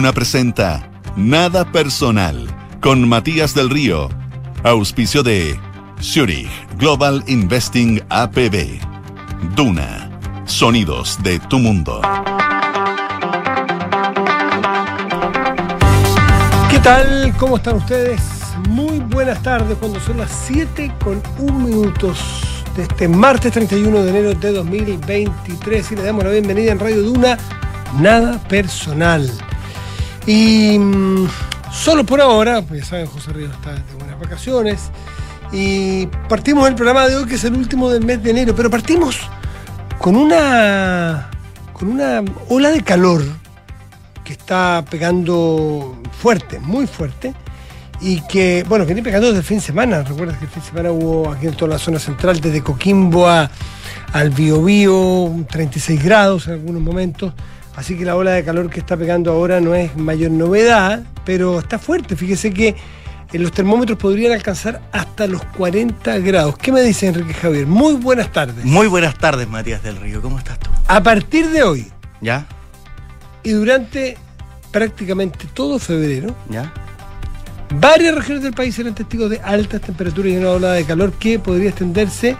Duna presenta Nada Personal con Matías del Río. Auspicio de Zurich Global Investing APB. Duna. Sonidos de tu mundo. ¿Qué tal? ¿Cómo están ustedes? Muy buenas tardes cuando son las 7 con 1 minutos de este martes 31 de enero de 2023 y le damos la bienvenida en Radio Duna, nada personal. Y mm, solo por ahora, pues ya saben, José Río está de buenas vacaciones y partimos el programa de hoy que es el último del mes de enero, pero partimos con una, con una ola de calor que está pegando fuerte, muy fuerte, y que, bueno, viene pegando desde el fin de semana. Recuerdas que el fin de semana hubo aquí en toda la zona central, desde Coquimbo a, al Biobío, 36 grados en algunos momentos. Así que la ola de calor que está pegando ahora no es mayor novedad, pero está fuerte. Fíjese que en los termómetros podrían alcanzar hasta los 40 grados. ¿Qué me dice Enrique Javier? Muy buenas tardes. Muy buenas tardes, Matías del Río. ¿Cómo estás tú? A partir de hoy ¿Ya? y durante prácticamente todo febrero, ¿Ya? varias regiones del país serán testigos de altas temperaturas y una ola de calor que podría extenderse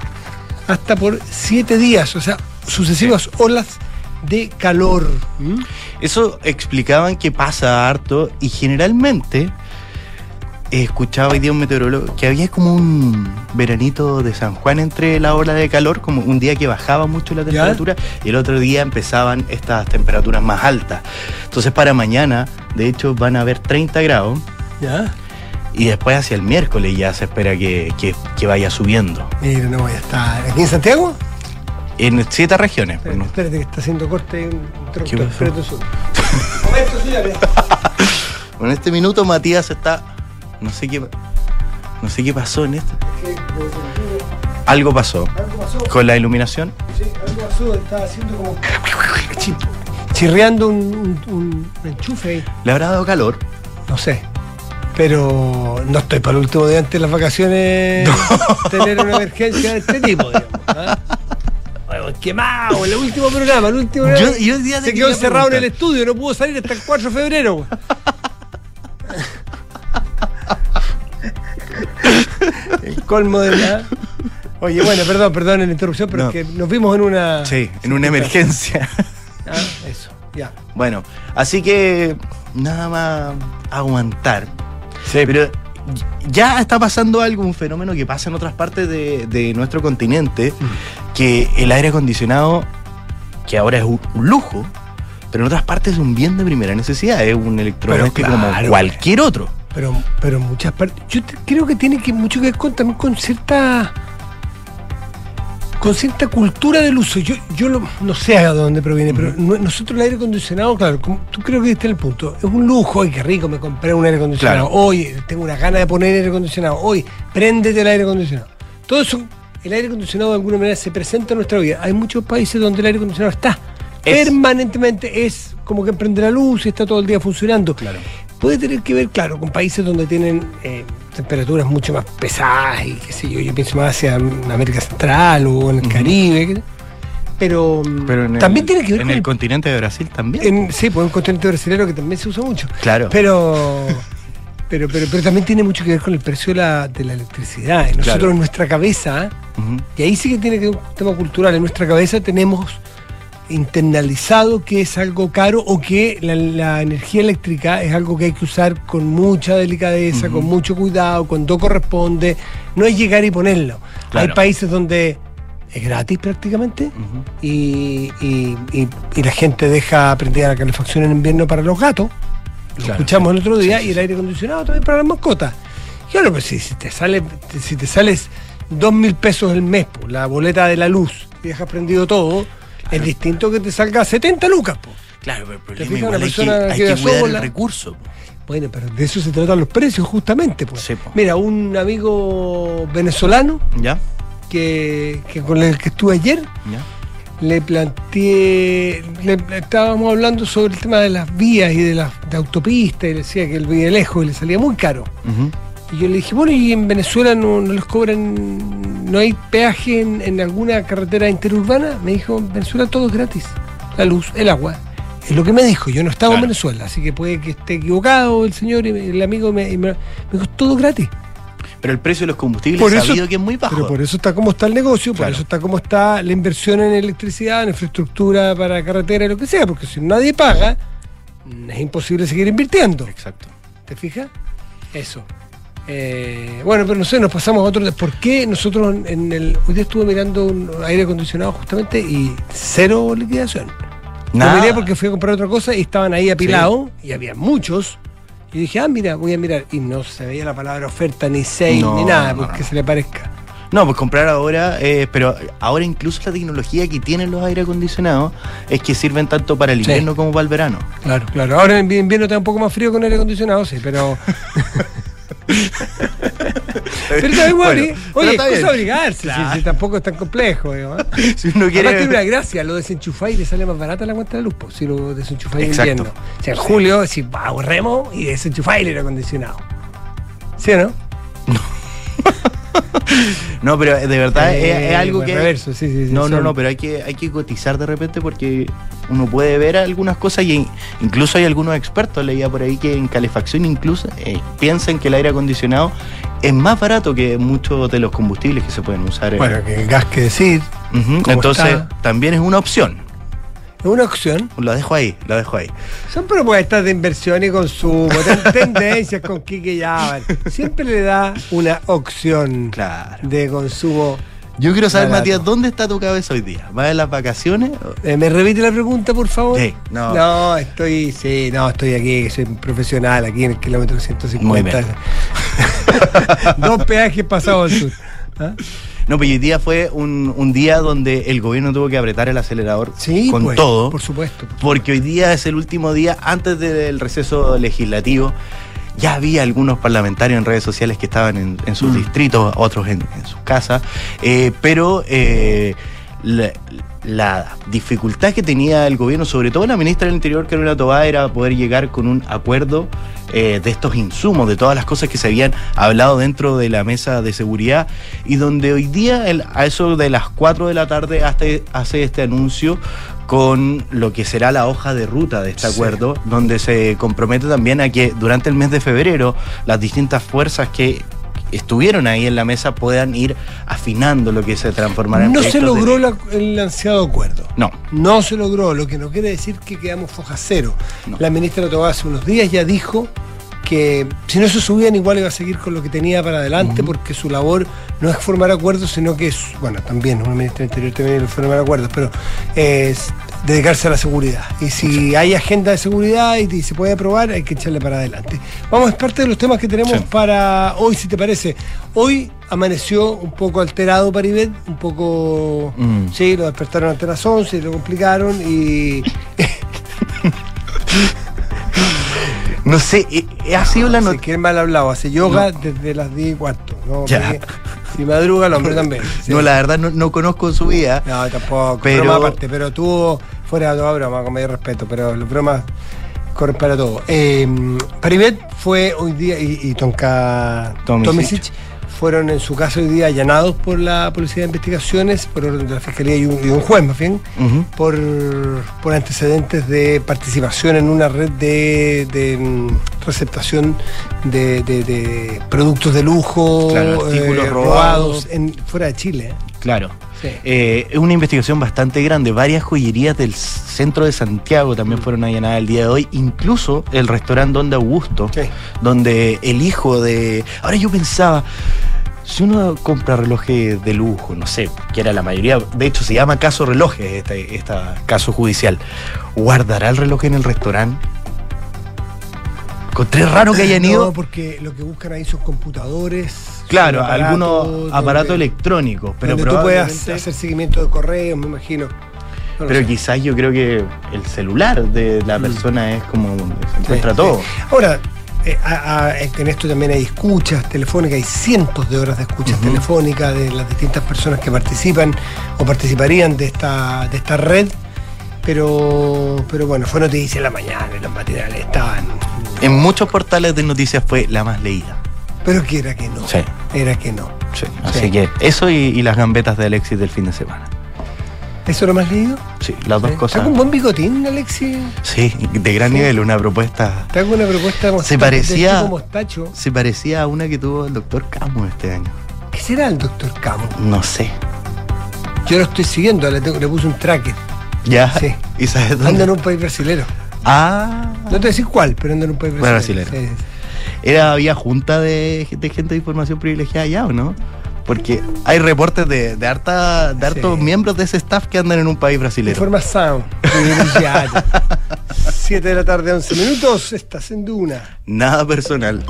hasta por siete días, o sea, sucesivas olas de calor. ¿Mm? Eso explicaban que pasa harto y generalmente eh, escuchaba hoy día un meteorólogo que había como un veranito de San Juan entre la ola de calor, como un día que bajaba mucho la temperatura y el otro día empezaban estas temperaturas más altas. Entonces para mañana, de hecho, van a haber 30 grados ¿Ya? y después hacia el miércoles ya se espera que, que- que vaya subiendo. Mira, no voy a estar. ¿Aquí en Santiago? En siete regiones. Espérate, ¿no? espérate que está haciendo corte. Espérate un segundo. Momento, señores. En este minuto Matías está. No sé qué. No sé qué pasó en este. Algo pasó. Algo pasó. Con la iluminación. Sí, algo pasó. Estaba haciendo como. chi- Chirreando un, un- un enchufe ahí. Le habrá dado calor. No sé. Pero no estoy para el último día antes de las vacaciones tener una emergencia de este tipo, digamos. ¿ah? Quemado, el último programa, el último programa. yo día Se quedó encerrado en el estudio, no pudo salir hasta el 4 de febrero. el colmo de la. Oye, bueno, perdón, perdón en la interrupción, pero No. es que nos vimos en una. Sí, en una emergencia. Ah, eso, ya. bueno, así que nada más aguantar. Sí, Pero ya está pasando algo, un fenómeno que pasa en otras partes de, de nuestro continente, Mm. que el aire acondicionado, que ahora es un lujo, pero en otras partes es un bien de primera necesidad, es un electrodoméstico claro, como cualquier otro. Pero, pero en muchas partes. Yo te- creo que tiene que mucho que ver con, también con cierta. Con cierta cultura del uso. Yo, yo lo- no sé a dónde proviene, pero no- nosotros el aire acondicionado, claro, como tú creo que diste el punto. Es un lujo, ay, qué rico, me compré un aire acondicionado. Claro. Hoy tengo una gana de poner aire acondicionado. Hoy, préndete el aire acondicionado. Todo eso, el aire acondicionado de alguna manera se presenta en nuestra vida. Hay muchos países donde el aire acondicionado está. Es- Permanentemente es como que prende la luz y está todo el día funcionando. Claro. Puede tener que ver, claro, con países donde tienen eh, temperaturas mucho más pesadas y qué sé yo, yo pienso más hacia América Central o en el Caribe. Pero, Pero en también el, tiene que ver en con el el- continente de Brasil también. en- sí, pues un continente brasileño que también se usa mucho. Claro. Pero, pero, pero, pero también tiene mucho que ver con el precio de la, de la electricidad. Nosotros Claro. en nuestra cabeza, y ahí sí que tiene que ver un tema cultural, en nuestra cabeza tenemos internalizado que es algo caro o que la, la energía eléctrica es algo que hay que usar con mucha delicadeza, con mucho cuidado, cuando corresponde. No es llegar y ponerlo. Claro. Hay países donde es gratis prácticamente y, y- y- y la gente deja prendida la calefacción en invierno para los gatos. Lo Claro, escuchamos el otro día Sí, sí, y el aire acondicionado también para las mascotas. Y ahora, pues si, si te sale, si te sales dos mil pesos el mes, po, la boleta de la luz, y dejas prendido todo, es distinto que te salga 70 lucas, po. Claro, pero el problema igual hay que, hay que cuidar sola. el recurso. po. Bueno, pero de eso se tratan los precios, justamente. Pues. Sí. Mira, un amigo venezolano ¿Ya? que, que con el que estuve ayer, ¿Ya? le planteé, le, estábamos hablando sobre el tema de las vías y de las de autopistas, y le decía que él vivía lejos y le salía muy caro. Y yo le dije, bueno, ¿y en Venezuela no, no les cobran, no hay peaje en, en alguna carretera interurbana? Me dijo, en Venezuela todo es gratis. La luz, el agua, Es lo que me dijo, yo no estaba en. Venezuela, así que puede que esté equivocado el señor y el amigo me, y me- me dijo, todo gratis. Pero el precio de los combustibles Por es eso- que es muy bajo. Pero por eso está como está el negocio, por Claro. eso está como está la inversión en electricidad, en infraestructura para carretera, lo que sea, porque si nadie paga, es imposible seguir invirtiendo. Exacto. ¿Te fijas? Eso. Eh, bueno, pero no sé, nos pasamos a otro. ¿Por qué nosotros en el. Hoy día estuve mirando un aire acondicionado justamente y cero liquidación. Nada. Lo miré porque fui a comprar otra cosa y estaban ahí apilados y había muchos. Y dije, ah, mira, voy a mirar. Y no se veía la palabra oferta, ni sale, No, ni nada, porque no. se le parezca. No, pues comprar ahora, eh, pero ahora incluso la tecnología que tienen los aire acondicionados es que sirven tanto para el Sí. invierno como para el verano. Claro, claro. Ahora en invierno está un poco más frío con aire acondicionado, sí, pero. pero está igual, Bueno, ¿eh? Oye, es cosa obligarse, si- Claro. si, tampoco es tan complejo. digo, ¿eh? Si uno Además tiene una quiere. gracia, lo desenchufáis y le sale más barata la cuenta de luz, pues, si lo desenchufáis invierno. O sea, en julio, si ahorremos y desenchufáis el aire acondicionado. ¿Sí o no? No, pero de verdad es, Eh, es algo que. reverso, sí, sí, sí, no, no, no, pero hay que, hay que cotizar de repente porque uno puede ver algunas cosas y incluso hay algunos expertos, leía por ahí que en calefacción incluso eh, piensan que el aire acondicionado es más barato que muchos de los combustibles que se pueden usar. eh. Bueno, que el gas que decir, Ujú, ¿cómo Entonces está? también es una opción. Es una opción. Lo dejo ahí, lo dejo ahí. Son propuestas de inversión y consumo, ten- tendencias con Kike Yaban. Siempre le da una opción Claro. de consumo. Yo quiero saber, Barato. Matías, ¿dónde está tu cabeza hoy día? ¿Vas en las vacaciones? Eh, ¿Me repite la pregunta, por favor? Sí, no. No, estoy, sí, no, estoy aquí, soy profesional, aquí en el kilómetro 150. Muy bien. Dos peajes pasados al sur. ¿Ah? No, pero hoy día fue un, un día donde el gobierno tuvo que apretar el acelerador Sí, con pues, todo. Por supuesto. porque hoy día es el último día antes del receso legislativo. Ya había algunos parlamentarios en redes sociales que estaban en, en sus Mm. distritos, otros en, en sus casas, eh, pero eh, la, la dificultad que tenía el gobierno, sobre todo la ministra del Interior, Carolina Tobá, era poder llegar con un acuerdo eh, de estos insumos, de todas las cosas que se habían hablado dentro de la mesa de seguridad, y donde hoy día, el- a eso de las 4 de la tarde, hasta hace este anuncio con lo que será la hoja de ruta de este Sí. acuerdo, donde se compromete también a que durante el mes de febrero las distintas fuerzas que estuvieron ahí en la mesa puedan ir afinando lo que se transformará en No se de logró la- el ansiado acuerdo. No, No se logró, lo que no quiere decir que quedamos foja cero. No. La ministra Tobá hace unos días ya dijo que si no se subían igual iba a seguir con lo que tenía para adelante porque su labor no es formar acuerdos, sino que es, bueno, también una ministra del Interior también es formar acuerdos, pero es dedicarse a la seguridad. Y si hay agenda de seguridad y, y se puede aprobar, hay que echarle para adelante. Vamos, es parte de los temas que tenemos Sí. para hoy, si te parece. Hoy amaneció un poco alterado Paribet, un poco... Mm. Sí, lo despertaron ante las 11 lo complicaron y... no sé, eh, eh, ha sido la noticia. que mal hablado, hace yoga desde las 10 y cuarto. ¿no? Ya. Si madruga el hombre también. sí. No, la verdad no, no conozco su vida. No, tampoco. Pero- Broma aparte, pero tuvo, fuera de toda broma, con mayor respeto, pero las bromas corren para todo. Eh, Paribet fue hoy día, y, y Tonka Tomisic. Fueron en su caso hoy día allanados por la Policía de Investigaciones, por orden de la Fiscalía y un, y un juez más bien, por, por antecedentes de participación en una red de, de, mm, receptación de, de- de productos de lujo, Claro, artículos eh, robados. en, fuera de Chile. ¿eh? Claro. Sí. Eh, es una investigación bastante grande. Varias joyerías del centro de Santiago también fueron allanadas el día de hoy. Incluso el restaurante Donde Augusto, Sí. donde el hijo de. Ahora yo pensaba. Si uno compra relojes de lujo, no sé, que era la mayoría, de hecho se llama caso relojes este, este caso judicial, ¿guardará el reloj en el restaurante? Encontré raro que hayan ido. No, porque lo que buscan ahí son computadores. Claro, son algunos aparatos electrónicos, pero donde tú puedas hacer seguimiento de correos, me imagino. No Pero sé. quizás yo creo que el celular de la Mm. persona es como donde se encuentra sí. todo. Ahora, eh, a- en esto también hay escuchas telefónicas, hay cientos de horas de escuchas telefónicas de las distintas personas que participan o participarían de esta, de esta red. Pero, pero bueno, fue noticia en la mañana y los matinales estaban. En muchos portales de noticias fue la más leída. Pero que era que no. Sí. Era que no. Sí. Así Sí. que eso y, y las gambetas de Alexis del fin de semana. ¿Eso lo más leído? Sí, las dos cosas. ¿Está con buen bigotín, Alexi? Sí, de gran nivel, una propuesta. ¿Está con una propuesta Se parecía- mostacho? Se parecía a una que tuvo el doctor Camus este año. ¿Qué será el doctor Camo? No sé. Yo lo estoy siguiendo, le, tengo- le puse un tracker. ¿Ya? Sí. ¿Y sabes Anda dónde? en un país brasilero. Ah. No te voy a decir cuál, pero anda en un país Bueno, brasilero. brasilero. Sí, sí. Era, había junta de, de gente de información privilegiada allá, ¿o no? Porque hay reportes de, de, harta, de hartos Sí. miembros de ese staff que andan en un país brasilero. Información privilegiada. 7 de la tarde, 11 minutos. Estás en Duna. Nada personal.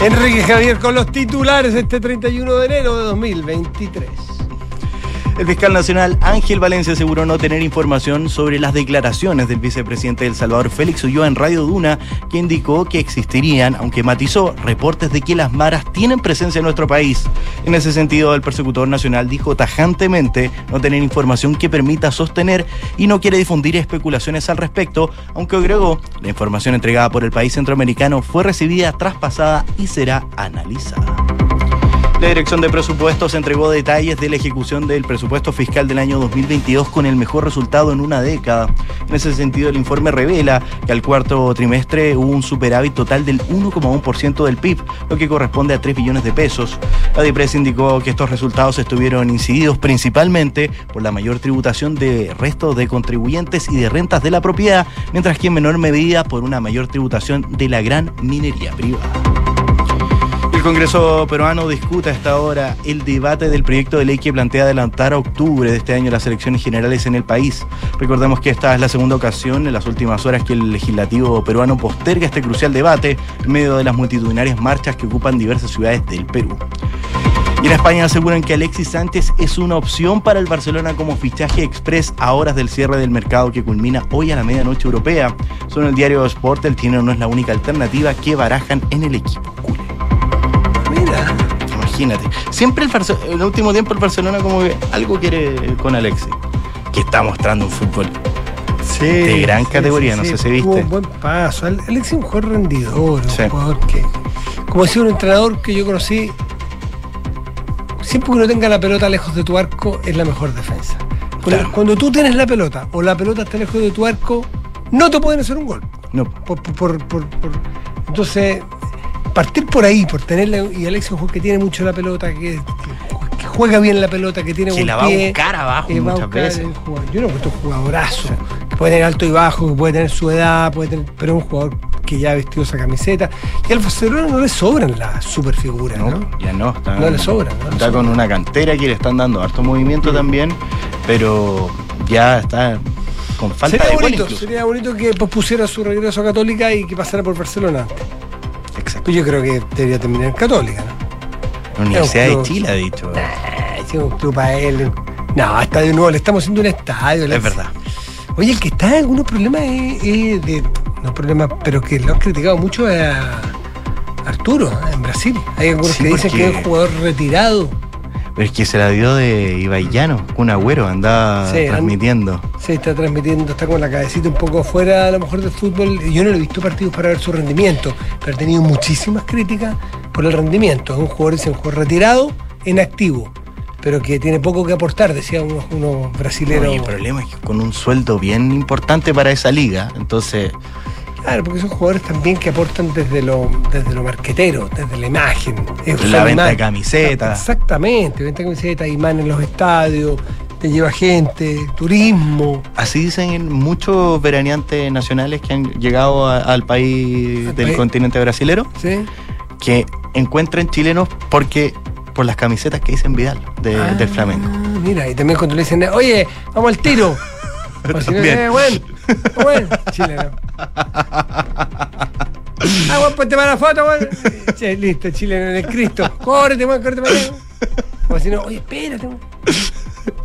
Enrique Javier con los titulares este 31 de enero de 2023. El fiscal nacional Ángel Valencia aseguró no tener información sobre las declaraciones del vicepresidente del Salvador Félix Ulloa en Radio Duna, que indicó que existirían, aunque matizó, reportes de que las maras tienen presencia en nuestro país. En ese sentido, el persecutor nacional dijo tajantemente no tener información que permita sostener y no quiere difundir especulaciones al respecto, aunque agregó, la información entregada por el país centroamericano fue recibida, traspasada y será analizada. La Dirección de Presupuestos entregó detalles de la ejecución del presupuesto fiscal del año 2022 con el mejor resultado en una década. En ese sentido, el informe revela que al cuarto trimestre hubo un superávit total del 1,1% del PIB, lo que corresponde a 3 billones de pesos. La DIPRES indicó que estos resultados estuvieron incididos principalmente por la mayor tributación de restos de contribuyentes y de rentas de la propiedad, mientras que en menor medida por una mayor tributación de la gran minería privada. El Congreso peruano discute a esta hora el debate del proyecto de ley que plantea adelantar a octubre de este año las elecciones generales en el país. Recordemos que esta es la segunda ocasión en las últimas horas que el legislativo peruano posterga este crucial debate en medio de las multitudinarias marchas que ocupan diversas ciudades del Perú. Y en España aseguran que Alexis Sánchez es una opción para el Barcelona como fichaje express a horas del cierre del mercado que culmina hoy a la medianoche europea. Son el diario Sport, el chino no es la única alternativa que barajan en el equipo. Imagínate. Siempre el, Barce- el último tiempo el Barcelona como que algo quiere con Alexis. Que está mostrando un fútbol. Sí, De gran categoría, no sé si tuvo viste. un buen paso. Al- Alex es un jugador rendidor, un Sí. jugador que, como decía un entrenador que yo conocí, siempre que uno tenga la pelota lejos de tu arco es la mejor defensa. Cuando, Claro. cuando tú tienes la pelota o la pelota está lejos de tu arco, no te pueden hacer un gol. No. Por- por- por- entonces, partir por ahí, por tenerla, y Alex es un jugador que tiene mucho la pelota, que, que- que juega bien la pelota, que tiene Que la va a pie, buscar abajo que va a muchas buscar veces. Yo no encuentro un jugadorazo, que puede tener alto y bajo, que puede tener su edad, puede tener, pero es un jugador que ya ha vestido esa camiseta. Y al Barcelona no le sobran las superfiguras, ¿no? No, ya no. Está, No le sobra, no le está con una cantera que le están dando harto movimiento también, pero ya está con falta sería de bonito, sería bonito que pospusiera su regreso a Católica y que pasara por Barcelona. Pues yo creo que debería terminar en Católica, ¿no? La Universidad de. Chile ha dicho. Ay, sí, un club para él. No, estadio nuevo, le estamos haciendo un estadio. Es verdad. Oye, el que está en algunos problemas es, es de. No problemas, pero que lo han criticado mucho es a Arturo, ¿eh? en Brasil. Hay algunos Sí, que dicen que es un jugador retirado. Pero es que se la dio de Ibaillano, un agüero, andaba Sí, an- transmitiendo. Se está transmitiendo, está con la cabecita un poco afuera a lo mejor del fútbol. Yo no le he visto partidos para ver su rendimiento, pero ha tenido muchísimas críticas por el rendimiento. Es un jugador, dice, un jugador retirado en activo, pero que tiene poco que aportar, decía unos, unos brasileros. No, y el problema es que con un sueldo bien importante para esa liga, entonces Claro, porque son jugadores también que aportan desde lo, desde lo marquetero, desde la imagen. Es La venta de camisetas. Exactamente, venta de camisetas, imán en los estadios, te lleva gente, turismo. así dicen en muchos veraneantes nacionales que han llegado a- al país Al del país. continente brasilero, ¿sí? que encuentran chilenos porque por las camisetas que dicen Vidal de- Ah, del Flamengo. Mira, y también cuando le dicen, oye, vamos al tiro. Si no, eh, bueno, bueno, chileno. Ah, bueno, ponte para la foto, bueno. Che, listo, chileno en el Cristo. Córrete, bueno, córrete para allá. O si no, oye, espérate. No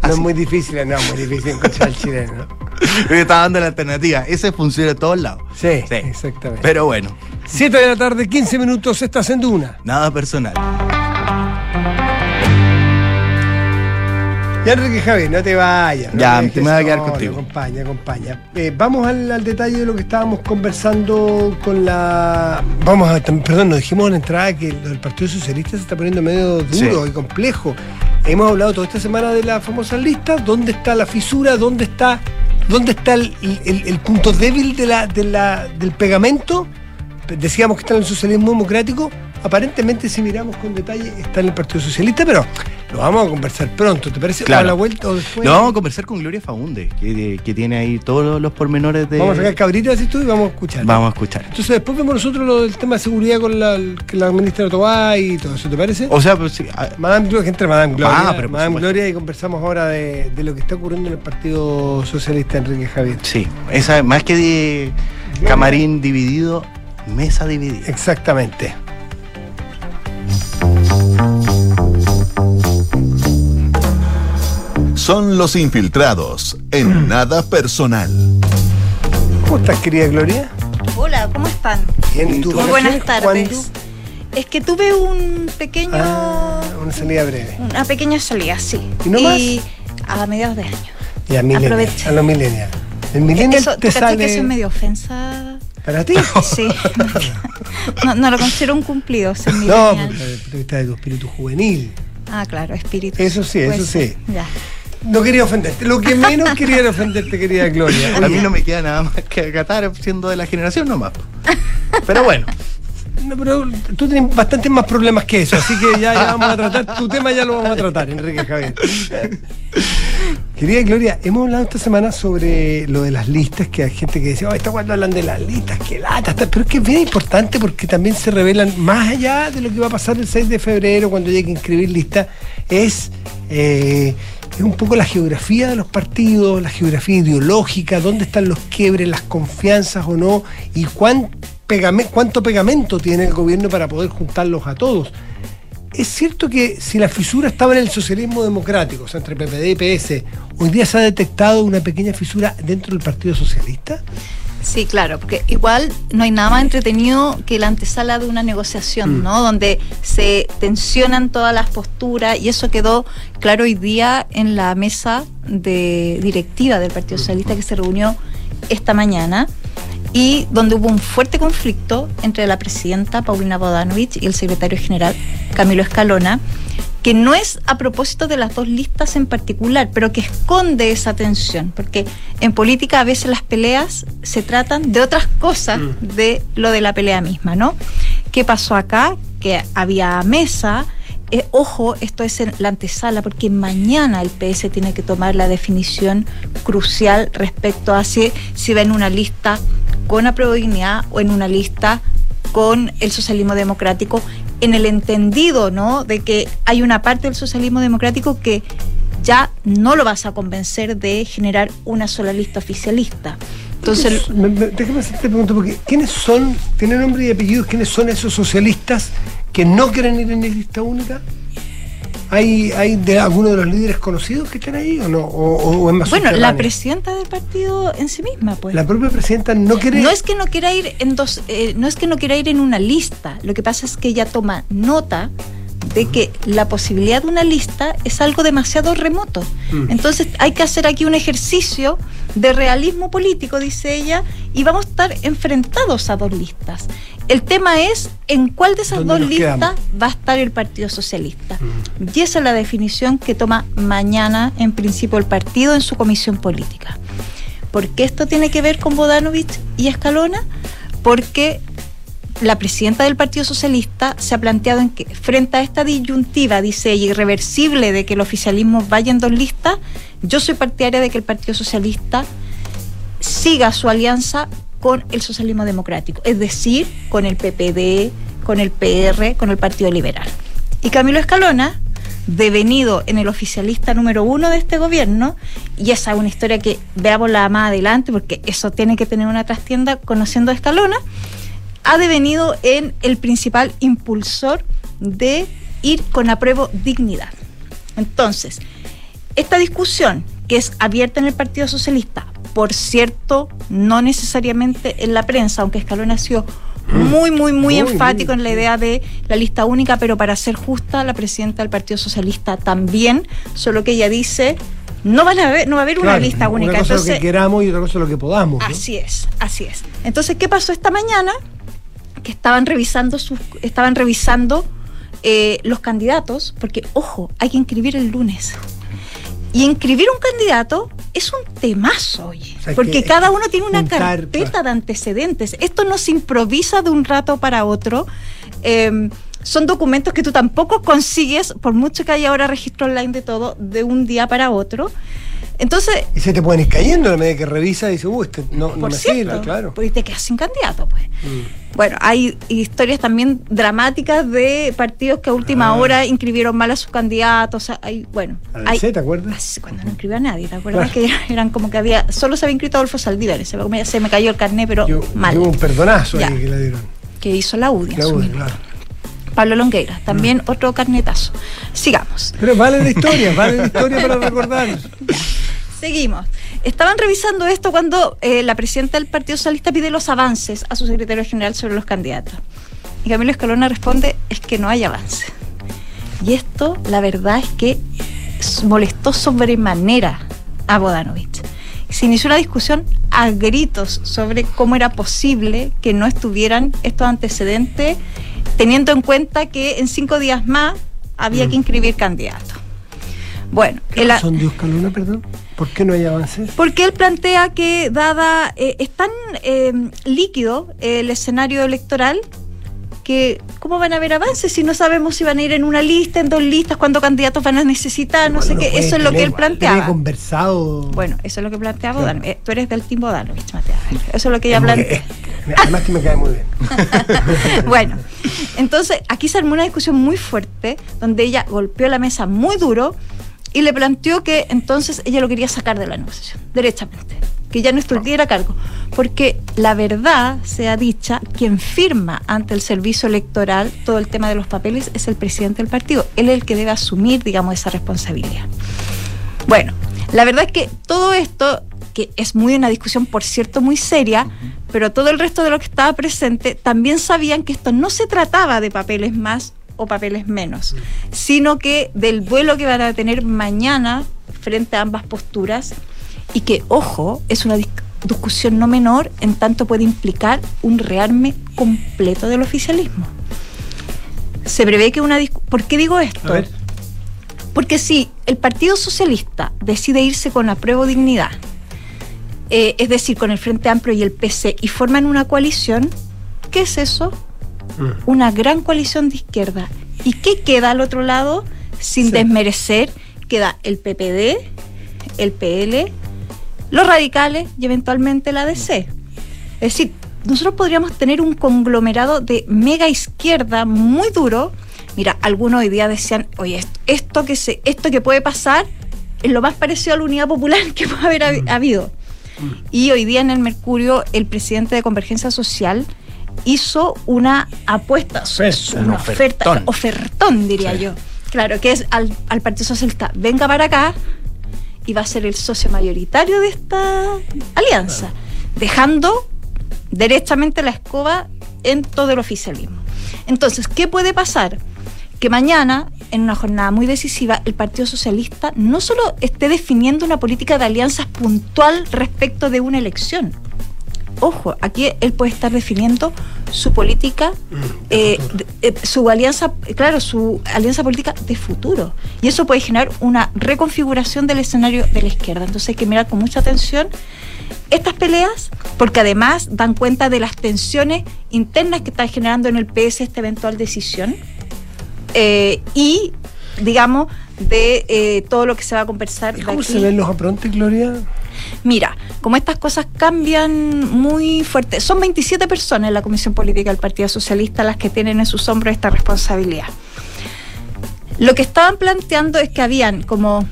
es muy difícil, no, es muy difícil encontrar al chileno. Yo estaba dando la alternativa. Ese funciona en todos lados. Sí, exactamente. Pero bueno, 7 de la tarde, 15 minutos, estás en Duna. nada personal. Ya Enrique Javier, no te vayas. no Ya, dejes me voy a quedar contigo. Acompaña, acompaña. Eh, vamos al, al detalle de lo que estábamos conversando con la. Vamos a. Perdón, nos dijimos en la entrada que del Partido Socialista se está poniendo medio duro Sí. y complejo. Hemos hablado toda esta semana de la famosa lista. ¿Dónde está la fisura? ¿Dónde está, dónde está el, el- el punto débil de la, de la, del pegamento? Decíamos que está en el socialismo democrático. Aparentemente, si miramos con detalle, está en el Partido Socialista, pero lo vamos a conversar pronto. ¿Te parece? Claro. ¿A la vuelta o después? No, vamos a conversar con Gloria Faunde, que, que tiene ahí todos los, pormenores de. Vamos a sacar cabritas y tú y vamos a escuchar. Vamos a escuchar. Entonces después vemos nosotros lo del tema de seguridad con la, ministra Tobá y todo eso, ¿te parece? O sea, pues sí, ah, Madame entre Madame Gloria, Ah, pero Madame. Gloria y conversamos ahora de, de lo que está ocurriendo en el Partido Socialista Enrique Javier. sí, esa más que de camarín dividido, mesa dividida. Exactamente. Son los infiltrados en nada personal. ¿Cómo estás, querida Gloria? Hola, ¿cómo están? Bien, ¿y tú? Muy buenas tardes. ¿Cuándo? Es que tuve un pequeño, Ah, una salida breve. una pequeña salida, sí. ¿Y no más? a mediados de año. Y a millennial, Aproveche. a los millennials. El millennial Eso, ¿tú te sale que eso es medio ofensa? Para ti. Sí. no, no lo considero un cumplido, ser no, porque vista de tu espíritu juvenil. Ah, claro, espíritu. Eso sí, eso sí. Ya. No quería ofenderte. Lo que menos quería era ofenderte, querida Gloria. A mí no me queda nada más que acatar siendo de la generación nomás. Pero bueno, No, pero tú tienes bastantes más problemas que eso, así que ya, ya vamos a tratar, tu tema ya lo vamos a tratar, Enrique Javier. Querida Gloria, hemos hablado esta semana sobre lo de las listas, que hay gente que dice, oh, está cuando hablan de las listas, qué lata, está", pero es que es bien importante porque también se revelan, más allá de lo que va a pasar el 6 de febrero cuando llegue a inscribir lista, es, eh, es un poco la geografía de los partidos, la geografía ideológica, dónde están los quiebres, las confianzas o no, y cuán cuánto pegamento tiene el gobierno para poder juntarlos a todos. Es cierto que si la fisura estaba en el socialismo democrático, o sea, entre PPD y PS, hoy día se ha detectado una pequeña fisura dentro del Partido Socialista. Sí, claro, porque igual no hay nada más entretenido que la antesala de una negociación, Mm. ¿no? Donde se tensionan todas las posturas y eso quedó claro hoy día en la mesa de directiva del Partido Socialista que se reunió esta mañana y donde hubo un fuerte conflicto entre la presidenta Paulina Bodanovich y el secretario general Camilo Escalona, que no es a propósito de las dos listas en particular, pero que esconde esa tensión, porque en política a veces las peleas se tratan de otras cosas de lo de la pelea misma, ¿no? ¿Qué pasó acá? Que había mesa. Eh, ojo, esto es en la antesala, porque mañana el PS tiene que tomar la definición crucial respecto a si, si va en una lista con dignidad o en una lista con el socialismo democrático, en el entendido, ¿no? De que hay una parte del socialismo democrático que ya no lo vas a convencer de generar una sola lista oficialista. Entonces, Me- me- déjame hacerte pregunta, porque ¿quiénes son, tienen nombre y apellidos, quiénes son esos socialistas que no quieren ir en la lista única? ¿Hay, hay de alguno de los líderes conocidos que están ahí o no? ¿O, o- es más bueno, la presidenta del partido en sí misma, pues. La propia presidenta no quiere... No es que no quiera ir en dos, eh, no es que no quiera ir en una lista. Lo que pasa es que ella toma nota de que la posibilidad de una lista es algo demasiado remoto. Mm. Entonces hay que hacer aquí un ejercicio de realismo político, dice ella, y vamos a estar enfrentados a dos listas. El tema es en cuál de esas ¿Dónde dos listas quedamos? va a estar el Partido Socialista. Mm. Y esa es la definición que toma mañana, en principio, el partido en su comisión política. ¿Por qué esto tiene que ver con Bodanovich y Escalona? Porque la presidenta del Partido Socialista se ha planteado en que frente a esta disyuntiva, dice ella, irreversible de que el oficialismo vaya en dos listas, yo soy partidaria de que el Partido Socialista siga su alianza con el socialismo democrático, es decir, con el PPD, con el PR, con el Partido Liberal. Y Camilo Escalona, devenido en el oficialista número uno de este gobierno, y esa es una historia que veámosla más adelante, porque eso tiene que tener una trastienda conociendo a Escalona, ha devenido en el principal impulsor de ir con apruebo dignidad. Entonces, esta discusión que es abierta en el Partido Socialista, por cierto, no necesariamente en la prensa, aunque Escalón ha sido muy, muy, muy, enfático en la idea de la lista única, pero para ser justa, la presidenta del Partido Socialista también, solo que ella dice, no, van a haber, no va a haber una lista única. Una cosa Entonces, lo que queramos y otra cosa lo que podamos. ¿no? Así es, así es. Entonces, ¿qué pasó esta mañana? Que estaban revisando sus, estaban revisando eh, los candidatos, porque ojo, hay que inscribir el lunes. Y inscribir un candidato es un temazo, oye. O sea, porque que cada uno tiene una juntar, carpeta de antecedentes. Esto no se improvisa de un rato para otro. Eh, son documentos que tú tampoco consigues, por mucho que haya ahora registro online de todo, de un día para otro. Entonces, Y se te pueden ir cayendo a la medida que revisa y dice, uy, este no, me cierto, sirve, claro. porque te quedas sin candidato, pues. Mm. Bueno, hay historias también dramáticas de partidos que a última Ah. hora inscribieron mal a sus candidatos. Hay, bueno, A hay, ¿te acuerdas? Así, cuando no inscribió a nadie, ¿te acuerdas? Claro. Que eran como que había, solo se había inscrito Adolfo Saldívar, se, me- se me cayó el carnet, pero Yo, mal, yo un perdonazo Ya. ahí que le dieron. que hizo la UDI La UDI, claro. Pablo Longueira, también Mm. otro carnetazo. Sigamos. Pero vale la historia, vale la historia para recordar. Seguimos. Estaban revisando esto cuando eh, la presidenta del Partido Socialista pide los avances a su secretario general sobre los candidatos. Y Camilo Escalona responde, es que no hay avance. Y esto, la verdad es que molestó sobremanera a Bodanovich. Se inició una discusión a gritos sobre cómo era posible que no estuvieran estos antecedentes, teniendo en cuenta que en cinco días más había que inscribir candidatos. Bueno, ¿Qué el razón Dios Caluna, perdón? ¿Por qué no hay avances? porque él plantea que dada eh, es tan eh, líquido el escenario electoral que cómo van a haber avances si no sabemos si van a ir en una lista, en dos listas, cuántos candidatos van a necesitar, no sé qué, eso es lo que él planteaba. conversado. Bueno, eso es lo que planteaba Claro. Eh, Tú eres del Team Bodanovich, Mateo. Eso es lo que ella plantea. además que me cae muy bien. bueno, entonces aquí se armó una discusión muy fuerte donde ella golpeó la mesa muy duro y le planteó que entonces ella lo quería sacar de la negociación, derechamente, que ya no estuviera a cargo. Porque la verdad, sea dicha, quien firma ante el servicio electoral todo el tema de los papeles es el presidente del partido. Él es el que debe asumir, digamos, esa responsabilidad. Bueno, la verdad es que todo esto, que es muy una discusión, por cierto, muy seria, pero todo el resto de lo que estaba presente también sabían que esto no se trataba de papeles más o papeles menos, sino que del vuelo que van a tener mañana frente a ambas posturas y que, ojo, es una dis- discusión no menor en tanto puede implicar un rearme completo del oficialismo. Se prevé que una discu- ¿Por qué digo esto? Porque si el Partido Socialista decide irse con la prueba dignidad, eh, es decir, con el Frente Amplio y el PC, y forman una coalición, ¿qué es eso? Mm. Una gran coalición de izquierda. ¿Y qué queda al otro lado? Sin Sí. desmerecer, queda el PPD, el PL, los radicales y eventualmente la DC. Es decir, nosotros podríamos tener un conglomerado de mega izquierda muy duro. Mira, algunos hoy día decían, oye, esto, que se, esto que puede pasar es lo más parecido a la unidad popular que puede haber habi- habido. Y hoy día en el Mercurio, el presidente de Convergencia Social hizo una apuesta, Oferta, una un oferta, ofertón. ofertón, diría Sí. yo. Claro, que es al, al Partido Socialista, venga para acá y va a ser el socio mayoritario de esta alianza, dejando derechamente la escoba en todo el oficialismo. Entonces, ¿qué puede pasar? Que mañana, en una jornada muy decisiva, el Partido Socialista no solo esté definiendo una política de alianzas puntual respecto de una elección. Ojo, aquí él puede estar definiendo su política, eh, de- eh, su alianza, claro, su alianza política de futuro. Y eso puede generar una reconfiguración del escenario de la izquierda. Entonces hay que mirar con mucha atención estas peleas, porque además dan cuenta de las tensiones internas que está generando en el PS esta eventual decisión. eh, y, digamos, de eh, todo lo que se va a conversar. ¿Y de cómo aquí. se ven los aprontes, Gloria? Mira, como estas cosas cambian muy fuerte, son 27 personas en la Comisión Política del Partido Socialista las que tienen en sus hombros esta responsabilidad. Lo que estaban planteando es que habían como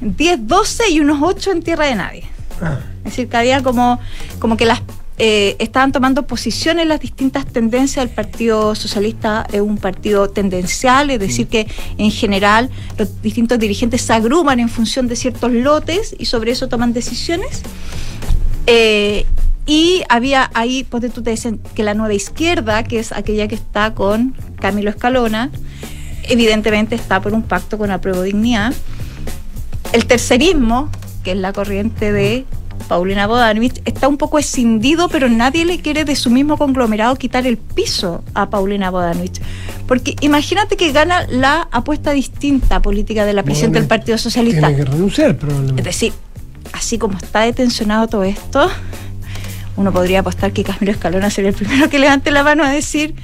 10, 12 y unos 8 en tierra de nadie. Ah, Es decir, que había como, como que las eh, estaban tomando posiciones las distintas tendencias del Partido Socialista, es un partido tendencial, es decir, que en general los distintos dirigentes se agrupan en función de ciertos lotes y sobre eso toman decisiones. Eh, Y había ahí, pues tú te dicen que la nueva izquierda, que es aquella que está con Camilo Escalona, evidentemente está por un pacto con la prueba dignidad. El tercerismo, que es la corriente de Paulina Bodanovich, está un poco escindido, pero nadie le quiere de su mismo conglomerado quitar el piso a Paulina Bodanovich. Porque imagínate que gana la apuesta distinta política de la presidenta del Partido Socialista. Tiene que renunciar, probablemente. Es decir, así como está detencionado todo esto, uno podría apostar que Camilo Escalona sería el primero que levante la mano a decir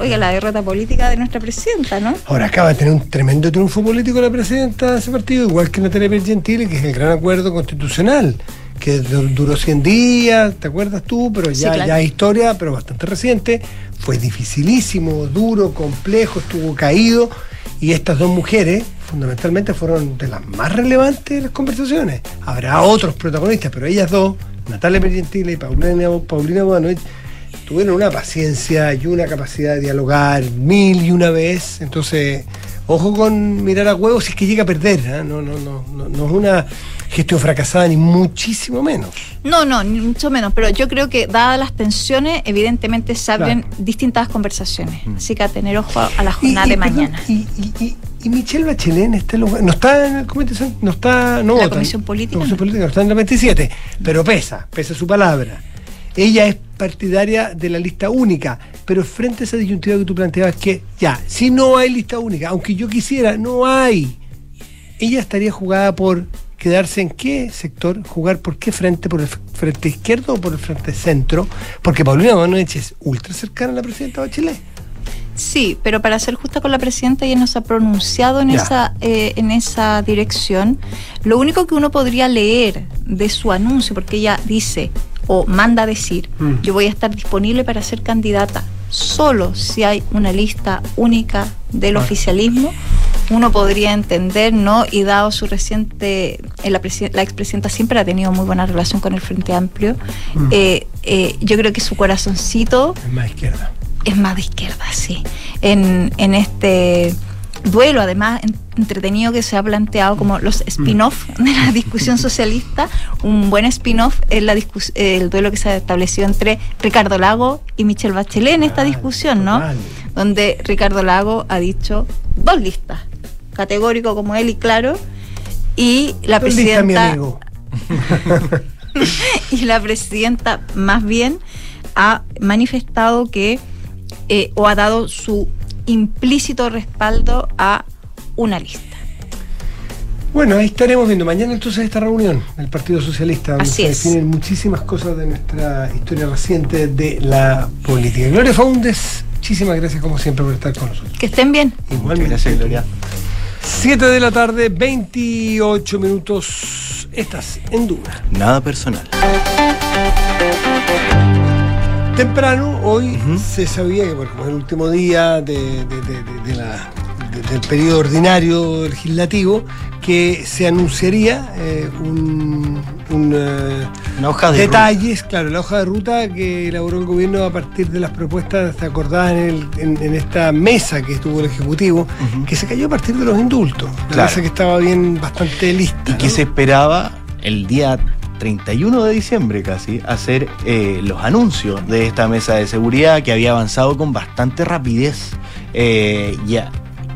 oiga, la derrota política de nuestra presidenta, ¿no? Ahora acaba de tener un tremendo triunfo político la presidenta de ese partido, igual que Natalia Gentile, que es el gran acuerdo constitucional, que duró 100 días, ¿te acuerdas tú? Pero ya, ya hay historia, pero bastante reciente. Fue dificilísimo, duro, complejo, estuvo caído. Y estas dos mujeres, fundamentalmente, fueron de las más relevantes de las conversaciones. Habrá otros protagonistas, pero ellas dos, Natalia Gentile y Paulina, Paulina tuvieron una paciencia y una capacidad de dialogar mil y una vez. Entonces, ojo con mirar a huevos si es que llega a perder. ¿eh? No, no, no, no, no es una gestión fracasada, ni muchísimo menos. No, no, ni mucho menos. Pero yo creo que, dadas las tensiones, evidentemente se abren distintas conversaciones. Mm. Así que a tener ojo a la jornada de mañana. Y, y, y, Michelle Bachelet en este lugar, no está en el comité, no está, no la comisión política. comisión política, no está en la 27, pero pesa, pesa su palabra. Ella es partidaria de la lista única, pero frente a esa disyuntiva que tú planteabas, que ya, si no hay lista única, aunque yo quisiera, no hay, ella estaría jugada por quedarse en qué sector, jugar por qué frente, por el frente izquierdo o por el frente centro, porque Paulina Bonovich es ultra cercana a la presidenta Bachelet. Sí, pero para ser justa con la presidenta, ella no se ha pronunciado en esa, eh, en esa dirección. Lo único que uno podría leer de su anuncio, porque ella dice, o manda decir, mm. yo voy a estar disponible para ser candidata solo si hay una lista única del oficialismo, uno podría entender, ¿no? Y dado su reciente, eh, la, la expresidenta siempre ha tenido muy buena relación con el Frente Amplio, mm. eh, eh, yo creo que su corazoncito... Es más izquierda. Es más de izquierda, sí. En, en este duelo, además entretenido que se ha planteado como los spin-off mm. de la discusión socialista. Un buen spin-off es la el duelo que se ha establecido entre Ricardo Lago y Michelle Bachelet en esta discusión, ¿no? Donde Ricardo Lago ha dicho dos listas, categórico como él y claro, y la presidenta. y la presidenta más bien ha manifestado que eh, o ha dado su implícito respaldo a una lista. Bueno, ahí estaremos viendo mañana entonces esta reunión del Partido Socialista, donde se definen muchísimas cosas de nuestra historia reciente de la política. Gloria Faundes, muchísimas gracias como siempre por estar con nosotros. Que estén bien. Igualmente. Gracias, Gloria. 7 de la tarde, 28 minutos. Estás en duda. Nada personal. Temprano, hoy se sabía que, como es el último día de, del periodo ordinario legislativo, que se anunciaría eh, un, eh, Una hoja de detalles, claro, la hoja de ruta que elaboró el gobierno a partir de las propuestas acordadas en, esta mesa que estuvo el Ejecutivo, que se cayó a partir de los indultos. La mesa que estaba bien bastante lista. Y que se esperaba el día 31 de diciembre casi, hacer eh, los anuncios de esta mesa de seguridad que había avanzado con bastante rapidez. Eh, ya